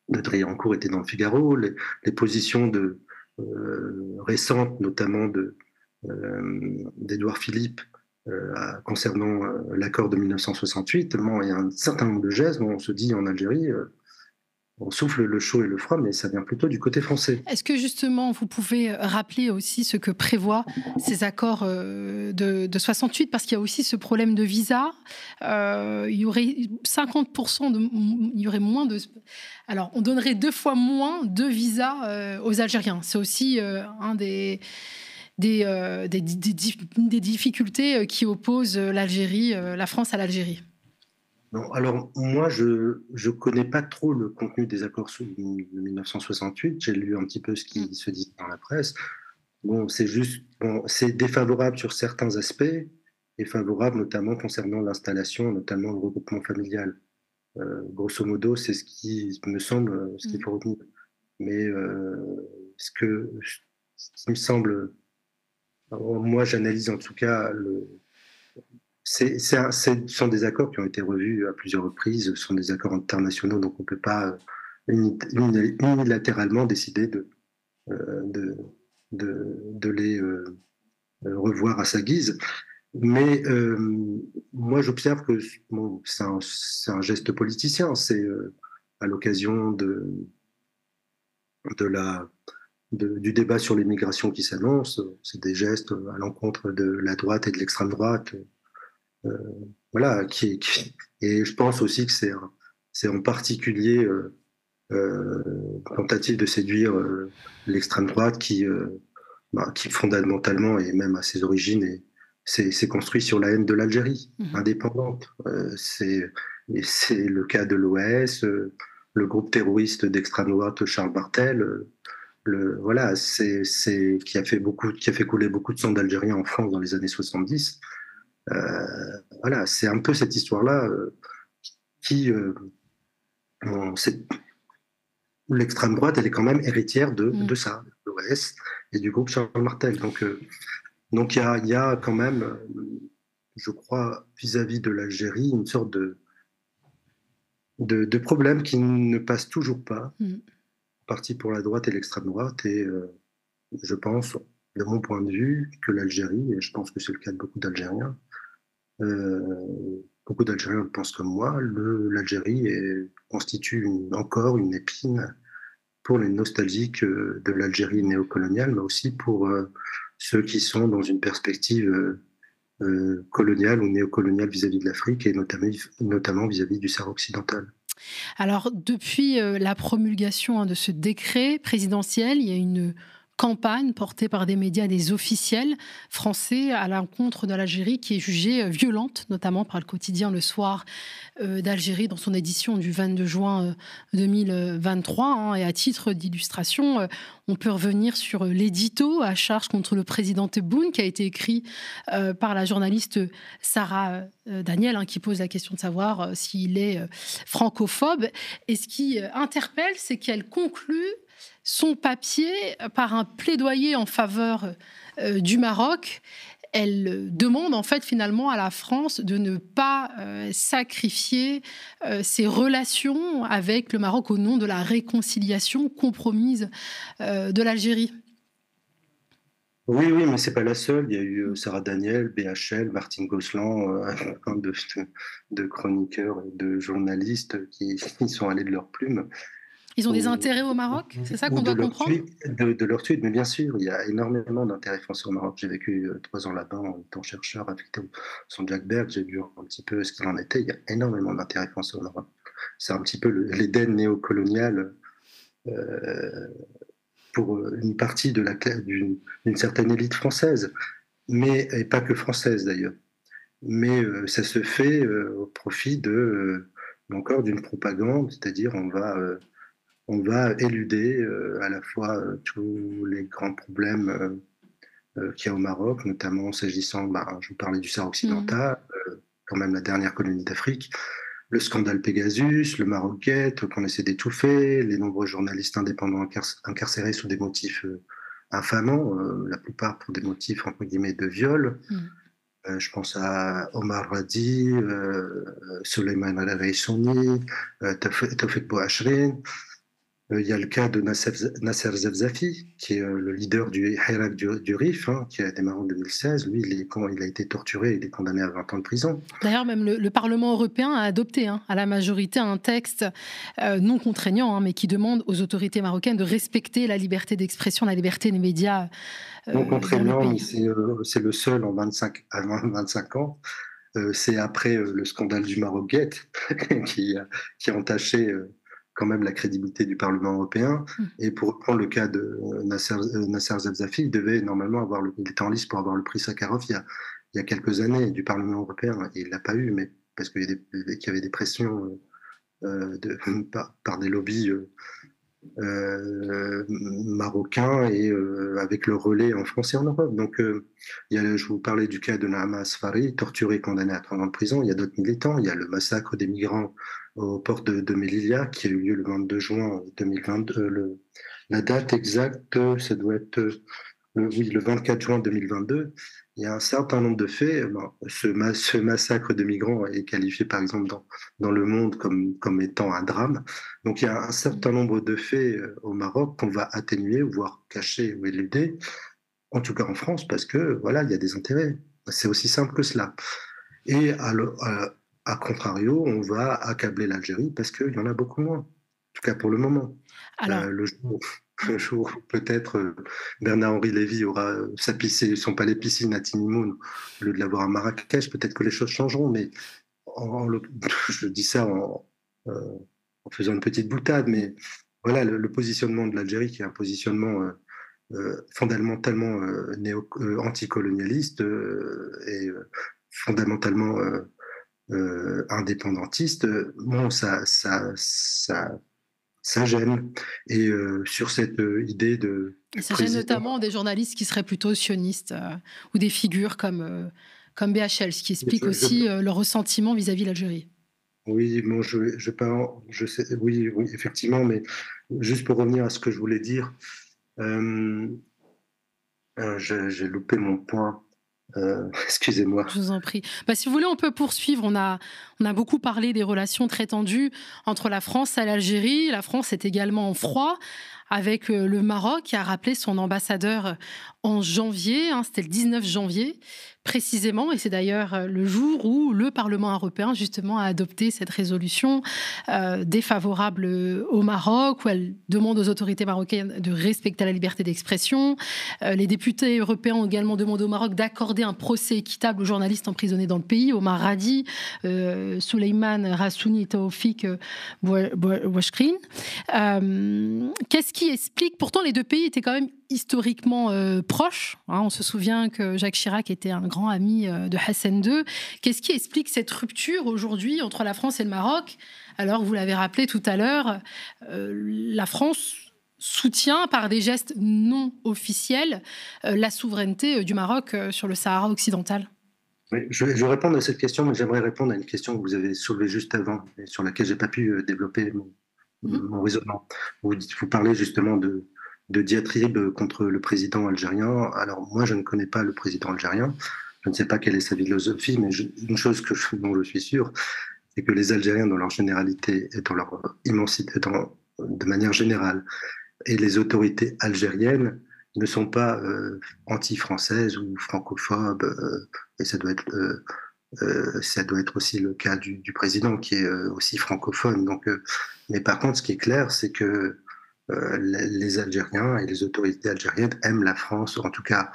S3: Driancourt était dans Le Figaro. Les, positions de, euh, récentes, notamment de euh, d'Edouard Philippe concernant l'accord de 1968, il y a un certain nombre de gestes dont on se dit en Algérie, on souffle le chaud et le froid, mais ça vient plutôt du côté français.
S2: Est-ce que justement, vous pouvez rappeler aussi ce que prévoient ces accords euh, de, 68 Parce qu'il y a aussi ce problème de visa. Euh, il y aurait 50% de, il y aurait moins de. Alors, on donnerait deux fois moins de visas euh, aux Algériens. C'est aussi un des. Des, des, des, difficultés qui opposent l'Algérie, la France à l'Algérie.
S3: Non, alors moi, je ne connais pas trop le contenu des accords de 1968. J'ai lu un petit peu ce qui mm. se dit dans la presse. Bon, c'est juste, bon, c'est défavorable sur certains aspects et favorable notamment concernant l'installation, notamment le regroupement familial. Euh, grosso modo, c'est ce qui me semble ce qu'il mm. faut retenir. Mais euh, ce, que, ce qui me semble, moi j'analyse en tout cas le, ce sont des accords qui ont été revus à plusieurs reprises, ce sont des accords internationaux, donc on ne peut pas unilatéralement décider de, euh, de, les euh, revoir à sa guise. Mais euh, moi, j'observe que c'est un, geste politicien. C'est à l'occasion de, de la, du débat sur l'immigration qui s'annonce. C'est des gestes à l'encontre de la droite et de l'extrême droite euh, voilà, qui, et je pense aussi que c'est c'est en particulier euh, euh, tentative de séduire l'extrême droite qui, bah, qui fondamentalement et même à ses origines c'est construit sur la haine de l'Algérie mmh. indépendante. c'est c'est le cas de l'OS, le groupe terroriste d'extrême droite Charles Bartel. Le, voilà, c'est qui a fait beaucoup, qui a fait couler beaucoup de sang d'Algériens en France dans les années 70. Euh, voilà, c'est un peu cette histoire-là euh, qui. Euh, l'extrême droite, elle est quand même héritière de, mm. de ça, de l'OS et du groupe Charles Martel. Donc, donc il y a, y a, quand même, je crois, vis-à-vis de l'Algérie, une sorte de, de, problème qui ne passe toujours pas, mm. parti pour la droite et l'extrême droite. Et je pense, de mon point de vue, que l'Algérie, et je pense que c'est le cas de beaucoup d'Algériens, beaucoup d'Algériens pensent comme moi, l'Algérie constitue encore une épine pour les nostalgiques euh, de l'Algérie néocoloniale, mais aussi pour euh, ceux qui sont dans une perspective coloniale ou néocoloniale vis-à-vis de l'Afrique et notamment vis-à-vis du Sahara occidental.
S2: Alors, depuis la promulgation hein, de ce décret présidentiel, il y a une campagne portée par des médias, des officiels français à l'encontre de l'Algérie qui est jugée euh, violente, notamment par le quotidien Le Soir euh, d'Algérie dans son édition du 22 juin 2023. Euh, hein. Et à titre d'illustration, on peut revenir sur l'édito à charge contre le président Tebboune qui a été écrit par la journaliste Sarah Daniel, hein, qui pose la question de savoir s'il est francophobe. Et ce qui interpelle, c'est qu'elle conclut son papier par un plaidoyer en faveur euh, du Maroc elle demande en fait finalement à la France de ne pas euh, sacrifier euh, ses relations avec le Maroc au nom de la réconciliation compromise euh, de l'Algérie.
S3: Oui, oui, mais c'est pas la seule. Il y a eu Sarah Daniel, BHL, Martine Gosselin, de, de, chroniqueurs et de journalistes qui, qui sont allés de leur plume.
S2: Ils ont des intérêts au Maroc C'est ça qu'on doit comprendre
S3: de, leur suite, mais bien sûr, il y a énormément d'intérêts français au Maroc. J'ai vécu euh, trois ans là-bas en étant chercheur affecté son Jack Berg. J'ai vu un petit peu ce qu'il en était. Il y a énormément d'intérêts français au Maroc. C'est un petit peu l'Éden néocolonial euh, pour euh, une partie d'une certaine élite française, mais et pas que française d'ailleurs. Mais ça se fait au profit de encore d'une propagande, c'est-à-dire on va on va éluder euh, à la fois euh, tous les grands problèmes euh, qu'il y a au Maroc, notamment s'agissant, bah, je vous parlais du Sahara occidental, mm. quand même la dernière colonie d'Afrique, le scandale Pegasus, le Maroc Gate qu'on essaie d'étouffer, les nombreux journalistes indépendants incarcérés sous des motifs infamants, la plupart pour des motifs entre guillemets de viol. Mm. je pense à Omar Radi, euh, Soleiman euh, Tawfiq Bouachrin, il y a le cas de Nasser, Nasser Zefzafi, qui est euh, le leader du Hirak du, RIF, hein, qui a démarré en 2016. Lui, il, est, il a été torturé, il est condamné à 20 ans de prison.
S2: D'ailleurs, même le, Parlement européen a adopté hein, à la majorité un texte euh, non contraignant, hein, mais qui demande aux autorités marocaines de respecter la liberté d'expression, la liberté des médias.
S3: non contraignant, c'est le seul en 25, à 25 ans. c'est après le scandale du Maroc Gate qui, qui a entaché quand même la crédibilité du Parlement européen. Hmm. Et pour reprendre le cas de Nasser, euh, Nasser il devait normalement avoir le, il était en liste pour avoir le prix Sakharov il y a, il y a quelques années du Parlement européen. Et il l'a pas eu, mais parce qu'il y, y, avait des pressions euh, de, par, des lobbies euh, euh, marocains et avec le relais en France et en Europe. Donc, a, je vous parlais du cas de Naama Asfari, torturé, condamné à 30 ans de prison. Il y a d'autres militants. Il y a le massacre des migrants au port de, Melilla, qui a eu lieu le 22 juin 2022. Le, la date exacte, ça doit être oui, le 24 juin 2022. Il y a un certain nombre de faits. ce, ce, massacre de migrants est qualifié, par exemple, dans, dans le monde comme, comme étant un drame. Donc, il y a un certain nombre de faits euh, au Maroc qu'on va atténuer, voire cacher ou éluder, en tout cas en France, parce que, voilà, il y a des intérêts. C'est aussi simple que cela. Et à, contrario, on va accabler l'Algérie parce qu'il y en a beaucoup moins, en tout cas pour le moment. Alors... Euh, le jour, peut-être euh, Bernard-Henri Lévy aura sa piscine, son palais piscine à Timimoun au lieu de l'avoir à Marrakech, peut-être que les choses changeront, mais je dis ça en, euh, en, faisant une petite boutade, mais voilà, le, positionnement de l'Algérie qui est un positionnement fondamentalement anticolonialiste et fondamentalement euh, indépendantiste, bon, ça, ça, ça, ça gêne. Et euh, sur cette euh, idée de.
S2: ça gêne notamment des journalistes qui seraient plutôt sionistes ou des figures comme, comme BHL, ce qui explique aussi le ressentiment vis-à-vis de l'Algérie.
S3: Oui, bon, je, je, je sais, oui, oui, effectivement, mais juste pour revenir à ce que je voulais dire, j'ai loupé mon point. Euh, excusez-moi.
S2: Je vous en prie. Bah, si vous voulez, on peut poursuivre. On a, on a beaucoup parlé des relations très tendues entre la France et l'Algérie. La France est également en froid avec euh, le Maroc qui a rappelé son ambassadeur en janvier, hein, c'était le 19 janvier précisément, et c'est d'ailleurs euh, le jour où le Parlement européen justement a adopté cette résolution euh, défavorable au Maroc, où elle demande aux autorités marocaines de respecter la liberté d'expression. les députés européens ont également demandé au Maroc d'accorder un procès équitable aux journalistes emprisonnés dans le pays, Omar Radi, euh, Souleyman Rassouni Taoufik. Qu'est-ce qui explique, pourtant les deux pays étaient quand même historiquement euh, proches. Hein. on se souvient que Jacques Chirac était un grand ami euh, de Hassan II. Qu'est-ce qui explique cette rupture aujourd'hui entre la France et le Maroc? Alors, vous l'avez rappelé tout à l'heure, euh, la France soutient par des gestes non officiels la souveraineté du Maroc sur le Sahara occidental.
S3: je, vais, répondre à cette question, mais j'aimerais répondre à une question que vous avez soulevée juste avant et sur laquelle j'ai pas pu développer mon, mm-hmm. raisonnement. Vous, vous parlez justement de, de diatribe contre le président algérien. Alors moi, je ne connais pas le président algérien. Je ne sais pas quelle est sa philosophie, mais une chose dont je suis sûr, c'est que les Algériens, dans leur généralité et dans leur immensité, de manière générale, et les autorités algériennes ne sont pas euh, anti-françaises ou francophobes, euh, et ça doit être euh, ça doit être aussi le cas du, du président qui est aussi francophone. Donc, mais par contre, ce qui est clair, c'est que les Algériens et les autorités algériennes aiment la France, ou en tout cas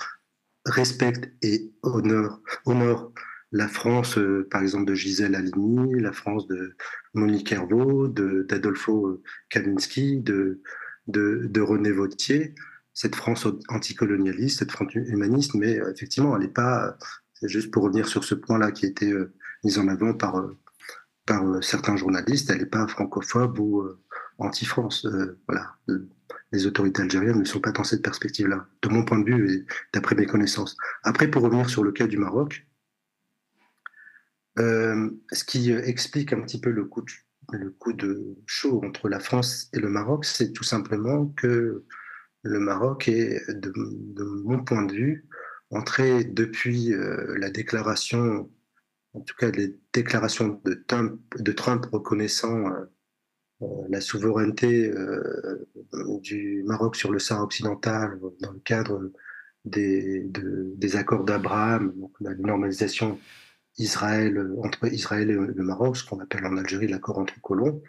S3: respectent et honorent, la France, par exemple, de Gisèle Halimi, la France de Monique Hervaux, d'Adolfo Kaminski, de, de, de René Vautier. Cette France anticolonialiste, cette France humaniste, mais euh, effectivement, elle n'est pas, juste pour revenir sur ce point-là qui a été euh, mis en avant par, euh, par certains journalistes, elle n'est pas francophobe ou anti-France. voilà. Les autorités algériennes ne sont pas dans cette perspective-là, de mon point de vue et d'après mes connaissances. Après, pour revenir sur le cas du Maroc, ce qui explique un petit peu le coup, de, chaud entre la France et le Maroc, c'est tout simplement que le Maroc est, de, mon point de vue, entré depuis euh, la déclaration, en tout cas les déclarations de Trump, de Trump reconnaissant euh, euh, la souveraineté du Maroc sur le Sahara occidental dans le cadre des, accords d'Abraham, la normalisation Israël, entre Israël et le Maroc, ce qu'on appelle en Algérie l'accord entre colons.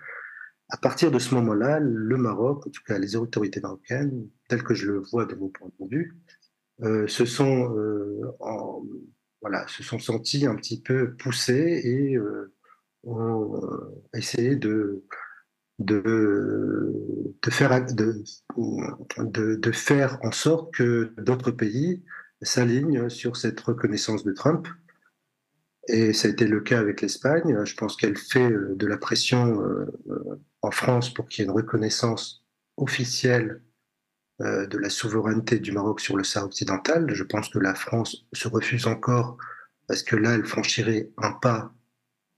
S3: À partir de ce moment-là, le Maroc, en tout cas les autorités marocaines, telles que je le vois de mon point de vue, euh, se sont euh, voilà, se sont sentis un petit peu poussés et euh, ont essayé de de, faire, de, de, faire en sorte que d'autres pays s'alignent sur cette reconnaissance de Trump. Et ça a été le cas avec l'Espagne. Je pense qu'elle fait de la pression en France pour qu'il y ait une reconnaissance officielle euh, de la souveraineté du Maroc sur le Sahara occidental. Je pense que la France se refuse encore parce que là, elle franchirait un pas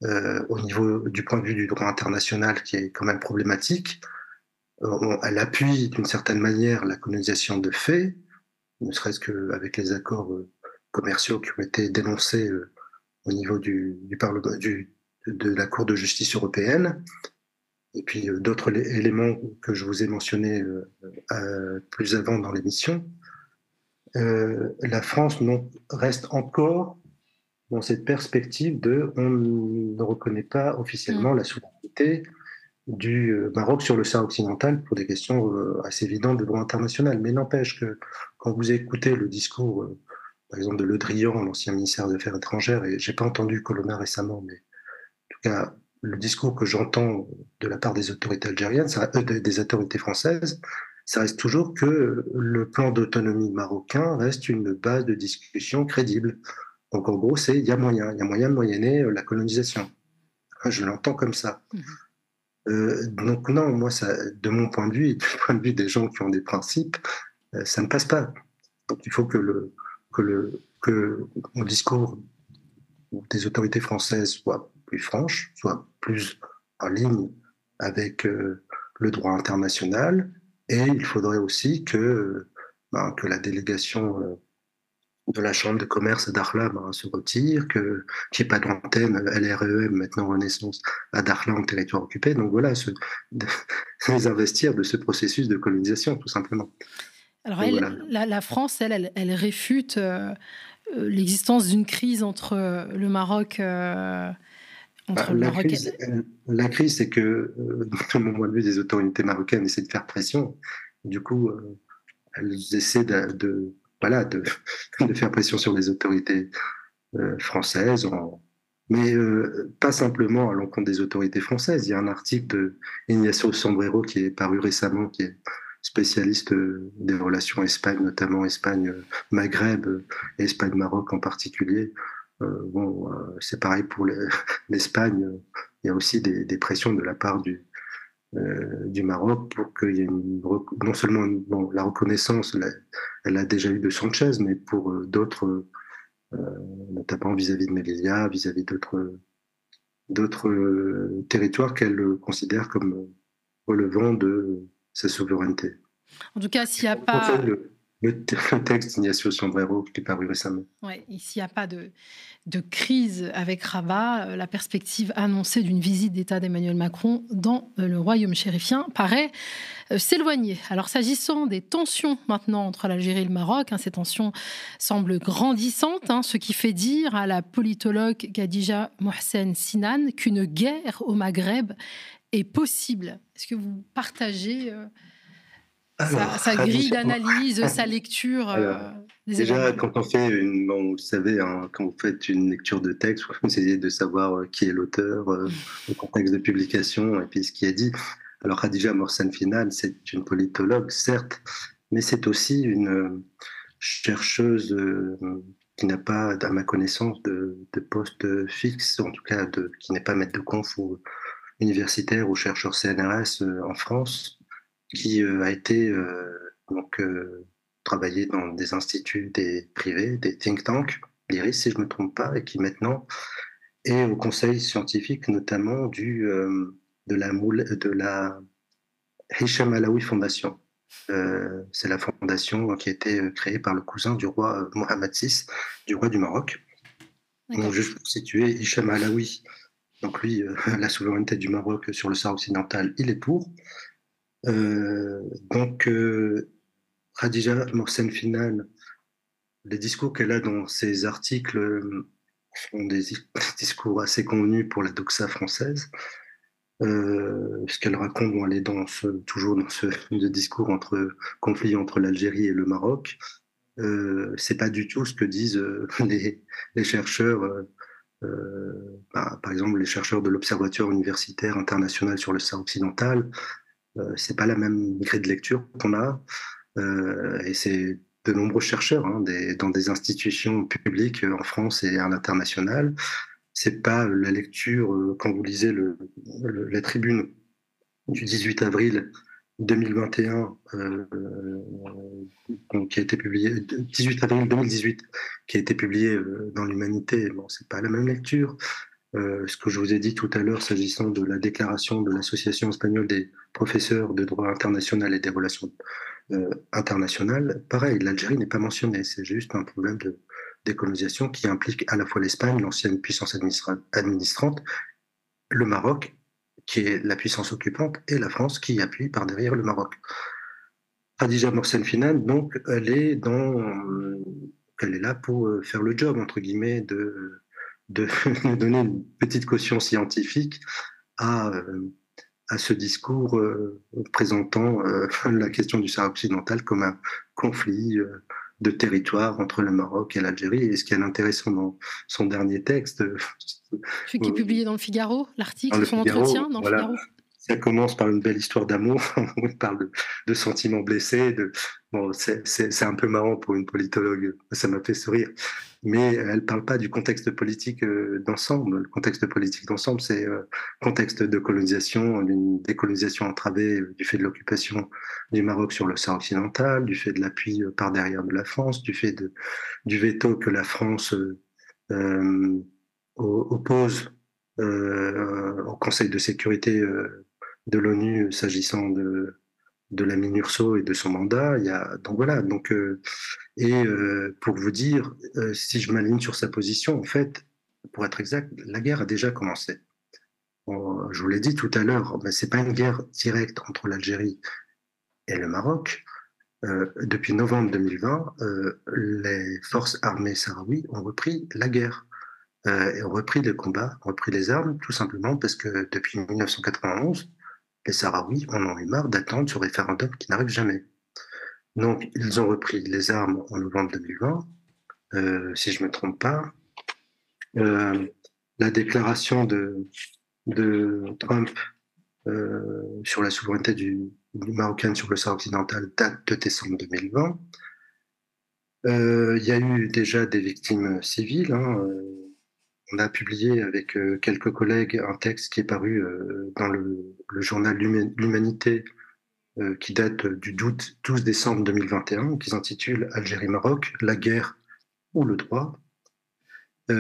S3: euh, au niveau du point de vue du droit international qui est quand même problématique. Euh, elle appuie d'une certaine manière la colonisation de fait, ne serait-ce qu'avec les accords commerciaux qui ont été dénoncés au niveau du, Parlement, de la Cour de justice européenne et puis euh, d'autres éléments que je vous ai mentionnés euh, euh, plus avant dans l'émission, la France reste encore dans cette perspective de on ne reconnaît pas officiellement mm. la souveraineté du Maroc sur le Sahara occidental pour des questions assez évidentes de droit international. Mais n'empêche que quand vous écoutez le discours, par exemple, de Le Drian, l'ancien ministère des Affaires étrangères, et j'ai pas entendu Colonna récemment, mais en tout cas, le discours que j'entends de la part des autorités algériennes, ça, euh, des autorités françaises, ça reste toujours que le plan d'autonomie marocain reste une base de discussion crédible. Donc en gros, c'est il y a moyen, il y a moyen de moyenner euh, la colonisation. Je l'entends comme ça. Mmh. Euh, donc non, moi, ça, de mon point de vue et du point de vue des gens qui ont des principes, ça ne passe pas. Donc il faut que le, que le, que le discours des autorités françaises soit plus franche, soit plus en ligne avec euh, le droit international. Et il faudrait aussi que, ben, que la délégation euh, de la Chambre de commerce d'Arla ben, se retire, qu'il n'y ait pas d'antenne LREM, maintenant Renaissance, à Darla en territoire occupé. Donc voilà, se, les investir de ce processus de colonisation, tout simplement.
S2: Alors, la, France, elle, elle, réfute euh, l'existence d'une crise entre le Maroc
S3: bah, la, crise, la, crise, c'est que, euh, de mon point de vue, des autorités marocaines essaient de faire pression. Du coup, euh, elles essaient de, voilà, de, de, faire pression sur les autorités euh, françaises, mais pas simplement à l'encontre des autorités françaises. Il y a un article de Ignacio Sombrero qui est paru récemment, qui est spécialiste des relations Espagne, notamment Espagne-Maghreb Espagne-Maroc en particulier, euh, bon, euh, c'est pareil pour l'Espagne. Il y a aussi des, pressions de la part du, euh, du Maroc pour qu'il y ait non seulement la reconnaissance, elle a déjà eu de Sanchez, mais pour d'autres, notamment vis-à-vis de Melilla, vis-à-vis d'autres d'autres territoires qu'elle considère comme relevant de sa souveraineté.
S2: En tout cas, s'il n'y a pas...
S3: Le, texte d'Ignacio Sombrero qui est paru récemment.
S2: Oui, s'il n'y a pas de, de crise avec Rabat, euh, la perspective annoncée d'une visite d'État d'Emmanuel Macron dans euh, le royaume chérifien paraît euh, s'éloigner. Alors s'agissant des tensions maintenant entre l'Algérie et le Maroc, hein, ces tensions semblent grandissantes, hein, ce qui fait dire à la politologue Khadija Mohsen Sinan qu'une guerre au Maghreb est possible. Est-ce que vous partagez sa, grille d'analyse, sa lecture
S3: euh, Déjà, quand on fait une, bon, vous savez, hein, quand vous faites une lecture de texte, vous essayez de savoir euh, qui est l'auteur, euh, le contexte de publication et puis ce qui est dit. Alors, Khadija Morsan Final, c'est une politologue, certes, mais c'est aussi une chercheuse qui n'a pas, à ma connaissance, de, de, poste fixe, en tout cas de, qui n'est pas maître de conf ou universitaire ou chercheur CNRS en France qui euh, a été euh, donc euh, travaillé dans des instituts des privés, des think tanks, l'IRIS si je ne me trompe pas, et qui maintenant est au conseil scientifique notamment du, de la, de la Hisham Alaoui Foundation. c'est la fondation qui a été créée par le cousin du roi Mohamed VI, du roi du Maroc. Donc, juste pour situer, Hicham Alaoui, donc lui, la souveraineté du Maroc sur le Sahara occidental, il est pour. Euh, donc, euh, Khadija Morsen Final, les discours qu'elle a dans ses articles euh, sont des discours assez convenus pour la doxa française. ce qu'elle raconte, bon, elle est dans ce, toujours dans ce, discours entre conflit entre l'Algérie et le Maroc. Euh, c'est pas du tout ce que disent les, chercheurs, bah, par exemple les chercheurs de l'Observatoire universitaire international sur le Sahara occidental, euh, c'est pas la même grille de lecture qu'on a. Euh, et c'est de nombreux chercheurs hein, dans des institutions publiques en France et à l'international. C'est pas la lecture, euh, quand vous lisez la tribune du 18 avril 2021, qui a été publié 18 avril 2018, qui a été publié dans l'Humanité. Bon, c'est pas la même lecture. Euh, ce que je vous ai dit tout à l'heure s'agissant de la déclaration de l'Association espagnole des professeurs de droit international et des relations euh, internationales, pareil, l'Algérie n'est pas mentionnée, c'est juste un problème de décolonisation qui implique à la fois l'Espagne, l'ancienne puissance administrante, le Maroc, qui est la puissance occupante, et la France qui appuie par derrière le Maroc. Khadija Morsen Finan, donc, elle est, est là pour euh, faire le job, entre guillemets, de de donner une petite caution scientifique à, euh, à ce discours euh, présentant euh, la question du Sahara occidental comme un conflit de territoire entre le Maroc et l'Algérie. Et ce qui est intéressant dans son dernier texte.
S2: Ce qui est publié dans le Figaro, l'article, son entretien dans le Figaro
S3: ça commence par une belle histoire d'amour, on parle de, sentiments blessés. De... Bon, c'est un peu marrant pour une politologue, ça m'a fait sourire. Mais elle ne parle pas du contexte politique euh, d'ensemble. Le contexte politique d'ensemble, c'est le euh, contexte de colonisation, d'une décolonisation entravée euh, du fait de l'occupation du Maroc sur le Sahara occidental, du fait de l'appui par derrière de la France, du fait de, du veto que la France oppose au Conseil de sécurité de l'ONU s'agissant de, de la MINURSO et de son mandat. Il y a, donc voilà. Donc, euh, et euh, pour vous dire, euh, si je m'aligne sur sa position, en fait, pour être exact, la guerre a déjà commencé. je vous l'ai dit tout à l'heure, mais c'est pas une guerre directe entre l'Algérie et le Maroc. depuis novembre 2020, les forces armées sahraouies ont repris la guerre. ont repris les combats, ont repris les armes, tout simplement parce que depuis 1991, les Sahraouis en ont eu marre d'attendre ce référendum qui n'arrive jamais. Donc, ils ont repris les armes en novembre 2020, euh, si je ne me trompe pas. Euh, la déclaration de, Trump euh, sur la souveraineté du, du sur le Sahara occidental date de décembre 2020. Il y a eu déjà des victimes civiles. Hein, on a publié avec euh, quelques collègues un texte qui est paru euh, dans le, journal L'Humanité euh, qui date du 12 décembre 2021, qui s'intitule Algérie-Maroc, la guerre ou le droit, où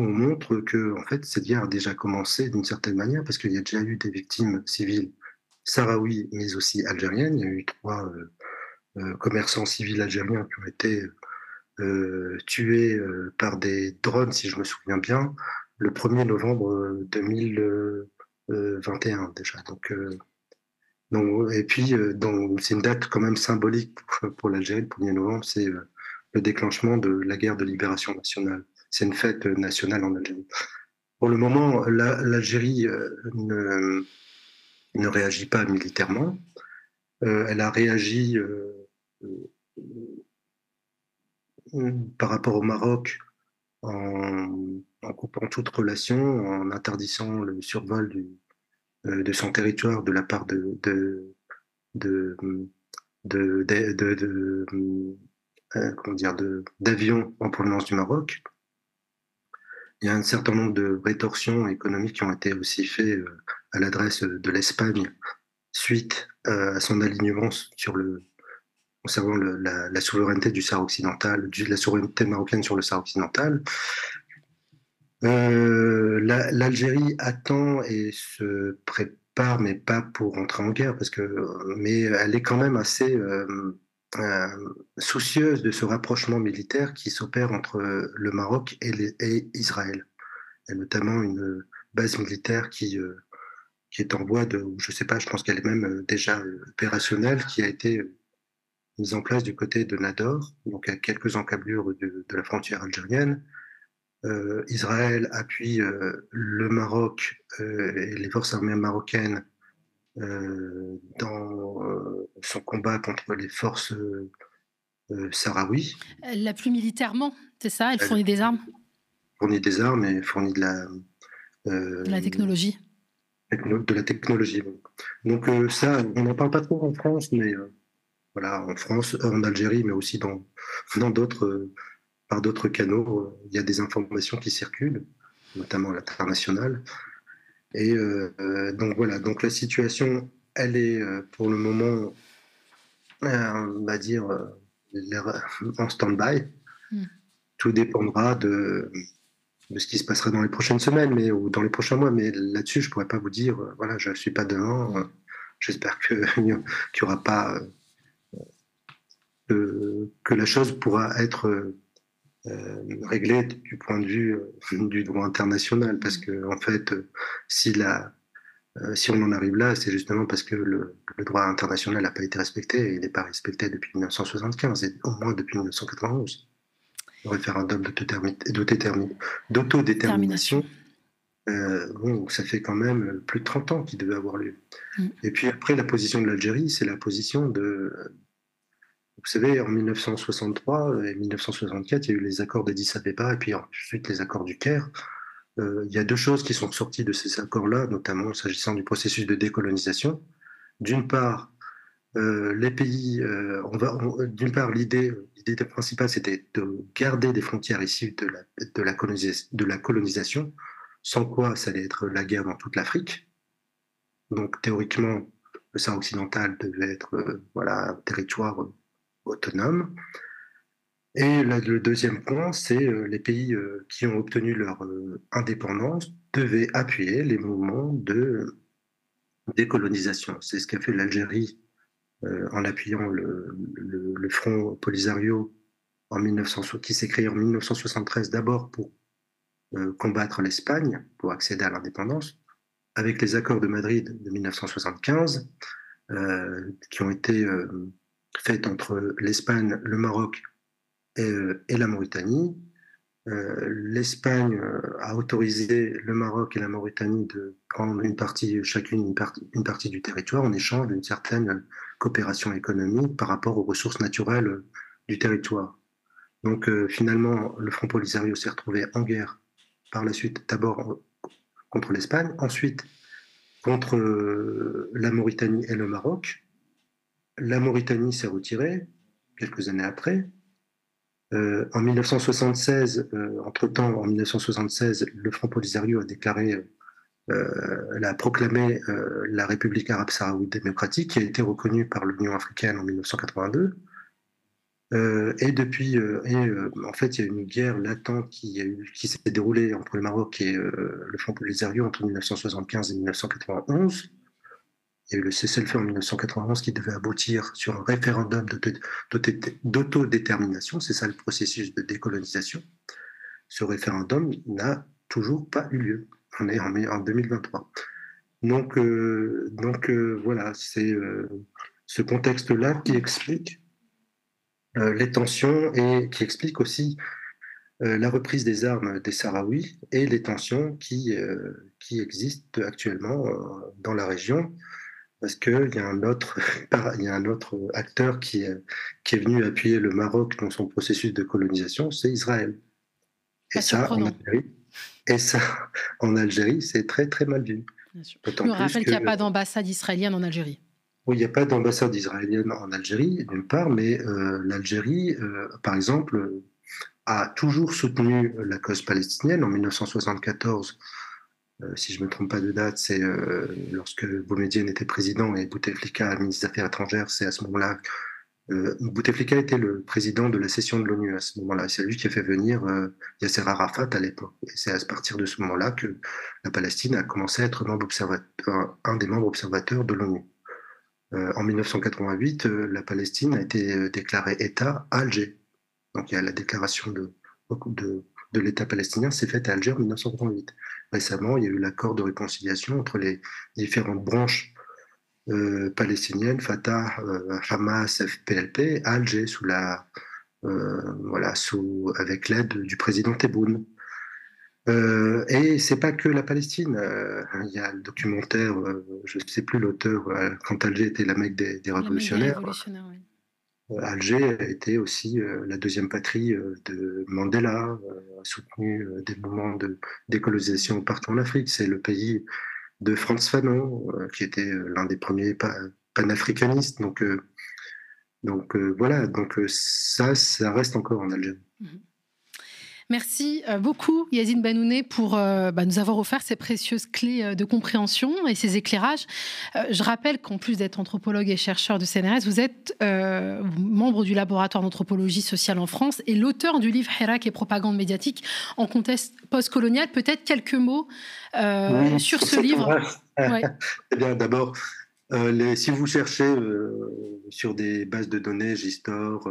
S3: on montre que en fait cette guerre a déjà commencé d'une certaine manière parce qu'il y a déjà eu des victimes civiles sahraouis mais aussi algériennes. Il y a eu trois commerçants civils algériens qui ont été tués par des drones, si je me souviens bien, le 1er novembre 2021 déjà. Donc, donc, et puis, c'est une date quand même symbolique pour l'Algérie, le 1er novembre, c'est le déclenchement de la guerre de libération nationale. C'est une fête nationale en Algérie. Pour le moment, l'Algérie ne, ne réagit pas militairement. Euh, elle a réagi euh, euh, par rapport au Maroc en, coupant toute relation, en interdisant le survol du, de son territoire de la part de, de, d'avions en provenance du Maroc. Il y a un certain nombre de rétorsions économiques qui ont été aussi faites à l'adresse de l'Espagne suite euh, à son alignement sur le, concernant la, souveraineté du Sahara occidental, la souveraineté marocaine sur le Sahara occidental. Euh, L'Algérie attend et se prépare, mais pas pour entrer en guerre, parce que, mais elle est quand même assez euh, soucieuse de ce rapprochement militaire qui s'opère entre le Maroc et, et, Israël, et notamment une base militaire qui qui est en voie de, je sais pas, je pense qu'elle est même euh, déjà euh, opérationnelle, qui a été euh, mise en place du côté de Nador, donc à quelques encablures de, la frontière algérienne. Israël appuie le Maroc et les forces armées marocaines dans son combat contre les forces sahraouis.
S2: Elle l'appuie militairement, c'est ça? Elle fournit des armes?
S3: Fournit des armes et fournit de la,
S2: de la technologie
S3: de la technologie. Donc euh, ça, on n'en parle pas trop en France, mais euh, voilà, en France, en Algérie, mais aussi dans dans d'autres euh, par d'autres canaux, il y a des informations qui circulent, notamment à l'international. Et donc voilà, donc la situation, elle est pour le moment, on va dire, en stand-by. Hmm. Tout dépendra de de ce qui se passera dans les prochaines semaines mais, ou dans les prochains mois. Mais là-dessus, je ne pourrais pas vous dire, euh, voilà, je ne suis pas devant. Euh, j'espère qu'il n'y aura pas. Euh, que la chose pourra être réglée du point de vue du droit international. Parce que, en fait, si, la, si on en arrive là, c'est justement parce que le, le droit international n'a pas été respecté et il n'est pas respecté depuis 1975 et au moins depuis 1991 le référendum d'autodétermination, euh, bon, ça fait quand même plus de 30 ans qu'il devait avoir lieu. Mm. Et puis après, la position de l'Algérie, c'est la position de... Vous savez, en 1963 et 1964, il y a eu les accords d'Addis Abeba et puis ensuite les accords du Caire. Euh, il y a deux choses qui sont sorties de ces accords-là, notamment s'agissant du processus de décolonisation. D'une part, euh, les pays, euh, d'une part, l'idée, l'idée principale, c'était de garder des frontières issues de la, colonisation, sans quoi ça allait être la guerre dans toute l'Afrique. Donc, théoriquement, le Sahara occidental devait être voilà, un territoire autonome. Et le deuxième point, c'est les pays qui ont obtenu leur indépendance devaient appuyer les mouvements de décolonisation. C'est ce qu'a fait l'Algérie euh, en appuyant le, Front Polisario en 1900, qui s'est créé en 1973 d'abord pour euh, combattre l'Espagne, pour accéder à l'indépendance, avec les accords de Madrid de 1975, euh, qui ont été faits entre l'Espagne, le Maroc et, et la Mauritanie. L'Espagne a autorisé le Maroc et la Mauritanie de prendre une partie, chacune une partie, du territoire en échange d'une certaine coopération économique par rapport aux ressources naturelles euh, du territoire. Donc euh, finalement, le Front Polisario s'est retrouvé en guerre par la suite, d'abord contre l'Espagne, ensuite contre euh, la Mauritanie et le Maroc. La Mauritanie s'est retirée quelques années après. en 1976, entre-temps, en 1976, le Front Polisario a déclaré euh, elle a proclamé euh, la République arabe sahraoui démocratique, qui a été reconnue par l'Union africaine en 1982. Euh, et depuis, en fait, il y a une guerre latente qui, qui s'est déroulée entre le Maroc et le Front Polisario entre 1975 et 1991. Il y a eu le cessez-le-feu en 1991 qui devait aboutir sur un référendum d'autodétermination. C'est ça le processus de décolonisation. Ce référendum n'a toujours pas eu lieu. On est en 2023. Donc, euh, euh, voilà, c'est euh, ce contexte-là qui explique les tensions et qui explique aussi la reprise des armes des Sahraouis et les tensions qui, qui existent actuellement dans la région parce qu'il y, a un autre, y a un autre acteur qui est, qui est venu appuyer le Maroc dans son processus de colonisation, c'est Israël. Et ça, en Algérie, et ça, en Algérie, c'est très très mal vu.
S2: Me rappelle qu'il n'y a pas d'ambassade israélienne en Algérie.
S3: Oui, il n'y a pas d'ambassade israélienne en Algérie, d'une part, mais euh, l'Algérie, euh, par exemple, a toujours soutenu la cause palestinienne. En 1974, euh, si je ne me trompe pas de date, c'est lorsque Boumediene était président et Bouteflika ministre des Affaires étrangères, c'est à ce moment-là euh, Bouteflika était le président de la session de l'ONU à ce moment-là. C'est lui qui a fait venir euh, Yasser Arafat à l'époque. C'est à partir de ce moment-là que la Palestine a commencé à être membre observateur, un des membres observateurs de l'ONU. Euh, en 1988, euh, la Palestine a été déclarée État à Alger. Donc la déclaration de, de, de l'État palestinien, s'est faite à Alger en 1988. Récemment, il y a eu l'accord de réconciliation entre les différentes branches euh, palestinienne, Fatah, euh, Hamas, FPLP, à Alger, sous la, euh, voilà, sous, avec l'aide du président Tebboune. Euh, et c'est pas que la Palestine. Il y a le documentaire, je ne sais plus l'auteur, quand Alger était la Mecque des, révolutionnaires. Alger était aussi la deuxième patrie de Mandela, a soutenu des mouvements de décolonisation partout en Afrique. C'est le pays de Franz Fanon, euh, qui était euh, l'un des premiers panafricanistes. Donc, euh, donc voilà, donc ça, ça reste encore en Algérie. Mhm.
S2: Merci beaucoup Yazine Banouné pour bah, nous avoir offert ces précieuses clés de compréhension et ces éclairages. je rappelle qu'en plus d'être anthropologue et chercheur du CNRS, vous êtes membre du laboratoire d'anthropologie sociale en France et l'auteur du livre Hirak et propagande médiatique en contexte postcolonial. Peut-être quelques mots euh, sur ce livre.
S3: eh bien, d'abord, euh, si vous cherchez euh, sur des bases de données, Gistor,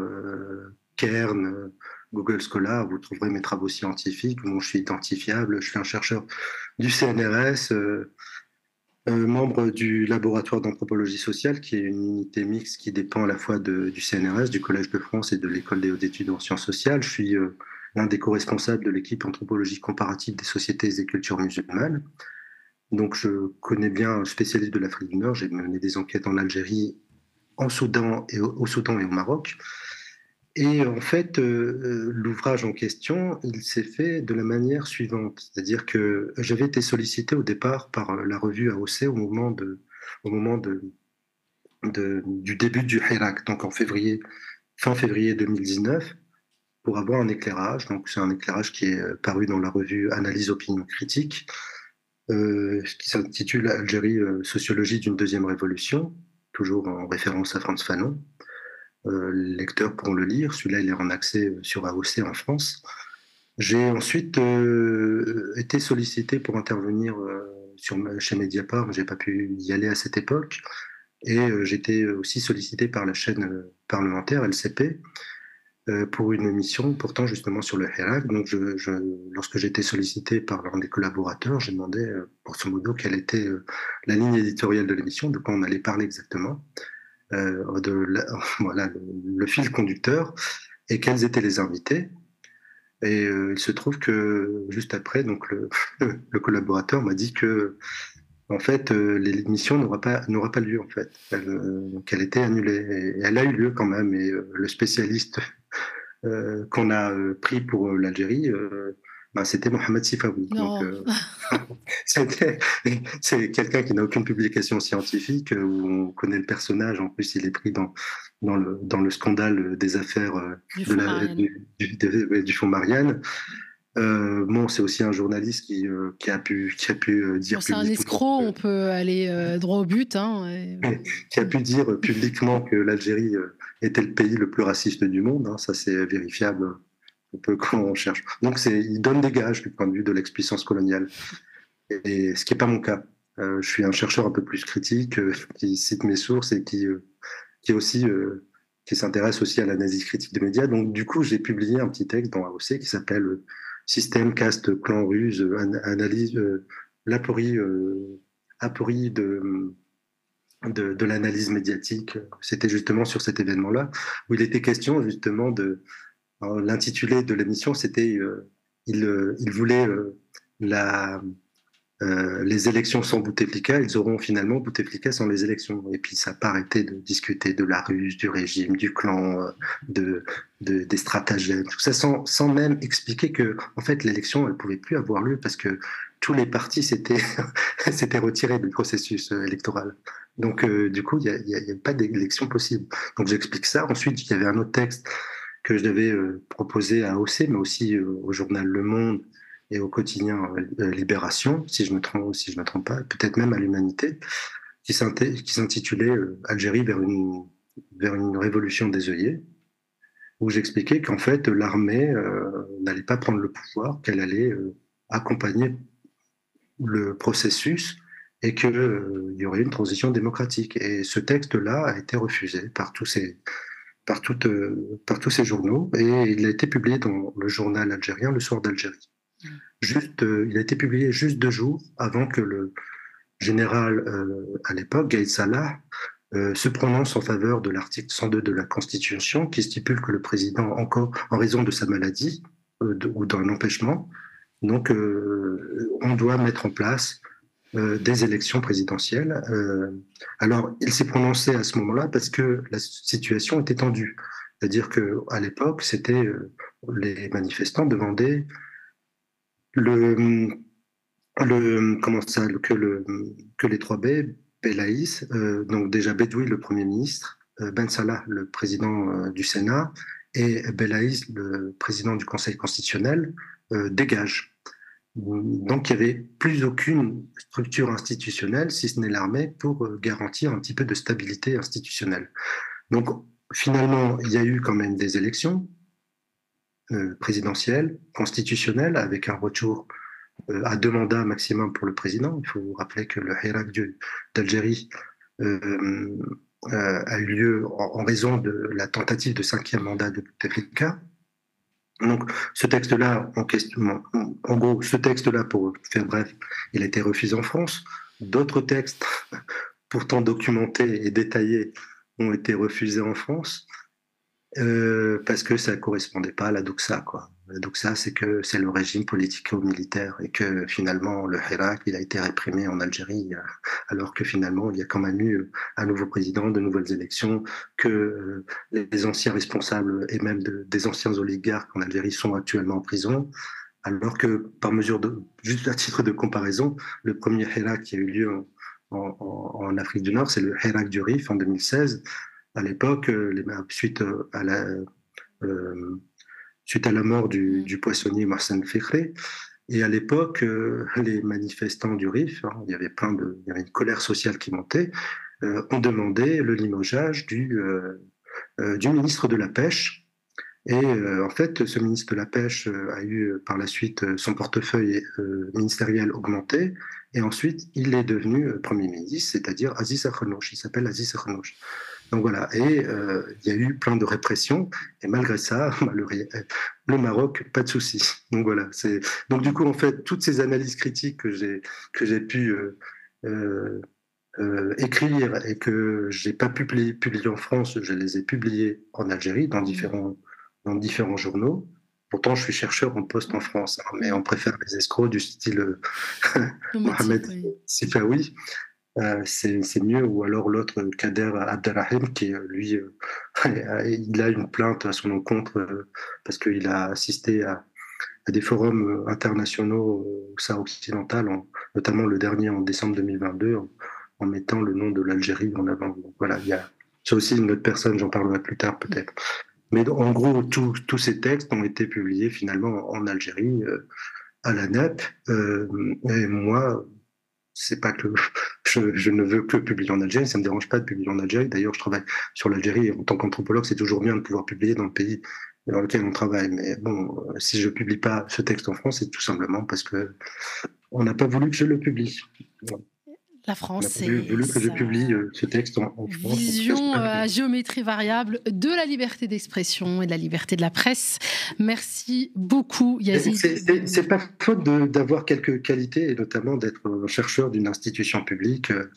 S3: Kern, Google Scholar, vous trouverez mes travaux scientifiques. je suis identifiable, je suis un chercheur du CNRS, membre du laboratoire d'anthropologie sociale, qui est une unité mixte qui dépend à la fois du CNRS, du Collège de France et de l'École des hautes études en sciences sociales. Je suis l'un des co-responsables de l'équipe anthropologie comparative des sociétés et cultures musulmanes. Donc je connais bien, spécialiste de l'Afrique du Nord, j'ai mené des enquêtes en Algérie, en Soudan et au, Soudan et au Maroc. Et en fait, euh, euh, l'ouvrage en question, il s'est fait de la manière suivante, c'est-à-dire que j'avais été sollicité au départ par la revue AOC au moment de, au moment de, du début du Hirak, donc en février, fin février 2019 pour avoir un éclairage. Donc, c'est un éclairage qui est euh, paru dans la revue Analyse Opinion Critique, euh, qui s'intitule Algérie, euh, sociologie d'une deuxième révolution, toujours en référence à Franz Fanon. Les lecteurs pourront le lire. Celui-là, il est en accès sur AOC en France. J'ai ensuite été sollicité pour intervenir sur, chez Mediapart, j'ai pas pu y aller à cette époque. Et j'étais aussi sollicité par la chaîne parlementaire LCP, euh, pour une émission portant justement sur le Hirak. Donc, je, je, lorsque j'étais sollicité par l'un des collaborateurs, j'ai demandé, euh, ce modo, quelle était euh, la ligne éditoriale de l'émission, de quoi on allait parler exactement, de voilà, le, fil conducteur, et quels étaient les invités. Et il se trouve que juste après, donc le, le collaborateur m'a dit que en fait, l'émission n'aura pas, n'aura pas lieu, en fait, qu'elle était annulée. Et elle a eu lieu quand même, et le spécialiste euh, qu'on a euh, pris pour euh, l'Algérie, ben, c'était Mohamed Sifawi. c'est quelqu'un qui n'a aucune publication scientifique, où on connaît le personnage. En plus, il est pris dans, dans, le, dans le scandale des affaires du, de la, du, du, fonds Marianne. Euh, bon, c'est aussi un journaliste qui, euh, qui a pu, qui a pu euh, dire.
S2: c'est un escroc, on peut aller droit au but. Hein,
S3: Qui a pu dire publiquement que l'Algérie était le pays le plus raciste du monde. Hein, ça, c'est vérifiable peu quand cherche. Donc, il donne des gages du point de vue de l'expuissance coloniale. Et, ce qui n'est pas mon cas. je suis un chercheur un peu plus critique qui cite mes sources et qui, qui aussi qui s'intéresse aussi à l'analyse critique des médias. Donc, du coup, j'ai publié un petit texte dans AOC qui s'appelle Système, caste, clan, ruse, analyse, l'aporie, aporie de, de, de l'analyse médiatique. C'était justement sur cet événement-là où il était question justement de. L'intitulé de l'émission, c'était euh, il, euh, il, voulait euh, la, les élections sans Bouteflika, ils auront finalement Bouteflika sans les élections. Et puis ça n'a pas arrêté de discuter de la ruse, du régime, du clan, de, de des stratagèmes, tout ça sans, sans, même expliquer que en fait l'élection elle pouvait plus avoir lieu parce que tous les partis s'étaient retirés du processus électoral. Donc, du coup, il n'y a, a, pas d'élection possible. Donc, j'explique ça. Ensuite, il y avait un autre texte que je devais euh, proposer à OC, mais aussi euh, au journal Le Monde et au quotidien Libération, si je me trompe, si je me trompe pas, peut-être même à l'Humanité, qui s'intitulait Algérie vers une, vers une révolution des œillets, où j'expliquais qu'en fait, l'armée n'allait pas prendre le pouvoir, qu'elle allait accompagner le processus et qu'il euh, y aurait une transition démocratique. Et ce texte-là a été refusé par tous ces, par, euh, par tous ces journaux et il a été publié dans le journal algérien Le Soir d'Algérie. Mm. Juste, euh, il a été publié juste deux jours avant que le général à l'époque, Gaïd Salah, se prononce en faveur de l'article 102 de la Constitution qui stipule que le président, encore en raison de sa maladie ou d'un empêchement, donc on doit mettre en place euh, des élections présidentielles. Euh, alors, il s'est prononcé à ce moment-là parce que la situation était tendue. C'est-à-dire qu'à l'époque, c'était euh, les manifestants demandaient le, comment ça, que, le, que les trois B, Belaïs, donc déjà Bedoui, le Premier ministre, Ben Salah, le président du Sénat, et Belaïs, le président du Conseil constitutionnel, dégagent. Donc il n'y avait plus aucune structure institutionnelle, si ce n'est l'armée, pour euh, garantir un petit peu de stabilité institutionnelle. Donc finalement, il y a eu quand même des élections euh, présidentielles, constitutionnelles, avec un retour euh, à deux mandats maximum pour le président. Il faut vous rappeler que le Hirak d'Algérie a eu lieu en, raison de la tentative de cinquième mandat de Bouteflika. Donc, ce texte-là, en gros, ce texte-là, pour faire bref, il a été refusé en France. D'autres textes, pourtant documentés et détaillés, ont été refusés en France euh, parce que ça ne correspondait pas à la doxa, quoi. Donc ça, c'est que c'est le régime politico-militaire et que finalement le Hirak, il a été réprimé en Algérie, euh, alors que finalement il y a quand même eu un nouveau président, de nouvelles élections, que euh, les anciens responsables et même des anciens oligarques en Algérie sont actuellement en prison, alors que par mesure juste à titre de comparaison, le premier Hirak qui a eu lieu en, Afrique du Nord, c'est le Hirak du Rif en 2016. À l'époque, euh, suite à la suite à la mort du, mm. du poissonnier Marcel Féchré. Et à l'époque, euh, les manifestants du RIF, hein, il y avait plein de, il y avait une colère sociale qui montait, euh, ont demandé le limogeage du, euh, du ministre de la Pêche. Et en fait, ce ministre de la Pêche a eu par la suite son portefeuille ministériel augmenté, et ensuite il est devenu Premier ministre, c'est-à-dire Aziz Akhnouch. Il s'appelle Aziz Akhnouch. Donc voilà, et euh, il y a eu plein de répression, et malgré ça, le, Maroc, pas de souci. Donc voilà, c'est donc du coup en fait toutes ces analyses critiques que j'ai que j'ai pu euh, euh, écrire et que j'ai pas publié, publier en France, je les ai publiées en Algérie dans différents dans différents journaux. Pourtant, je suis chercheur en poste en France, hein, mais on préfère les escrocs du style Mohamed Sifawi. Euh, c'est mieux. Ou alors l'autre, Kader Abdelrahim, qui lui, euh, il a une plainte à son encontre euh, parce qu'il a assisté à, des forums internationaux au Sahara occidental, notamment le dernier en décembre 2022, en, mettant le nom de l'Algérie en avant. Voilà, il y a c'est aussi une autre personne, j'en parlerai plus tard peut-être. Mais en gros, tous ces textes ont été publiés finalement en Algérie, à la NEP. et moi, c'est pas que je, ne veux que publier en Algérie, ça me dérange pas de publier en Algérie. D'ailleurs, je travaille sur l'Algérie en tant qu'anthropologue, c'est toujours bien de pouvoir publier dans le pays dans lequel on travaille. Mais bon, si je publie pas ce texte en France, c'est tout simplement parce que on n'a pas voulu que je le publie.
S2: La France,
S3: c'est. voulu que je publie euh, ce texte en, France.
S2: Vision à géométrie variable de la liberté d'expression et de la liberté de la presse. Merci beaucoup, Yazid.
S3: C'est pas faute d'avoir quelques qualités, et notamment d'être chercheur d'une institution publique. Euh,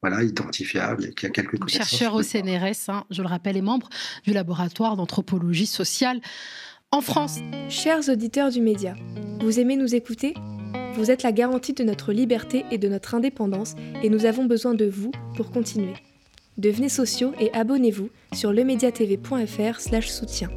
S3: voilà, identifiable et qui a quelques connaissances.
S2: Chercheur au CNRS, hein, je le rappelle, est membre du laboratoire d'anthropologie sociale en France.
S4: Chers auditeurs du média, vous aimez nous écouter? Vous êtes la garantie de notre liberté et de notre indépendance et nous avons besoin de vous pour continuer. Devenez sociaux et abonnez-vous sur lemediatv.fr/soutien.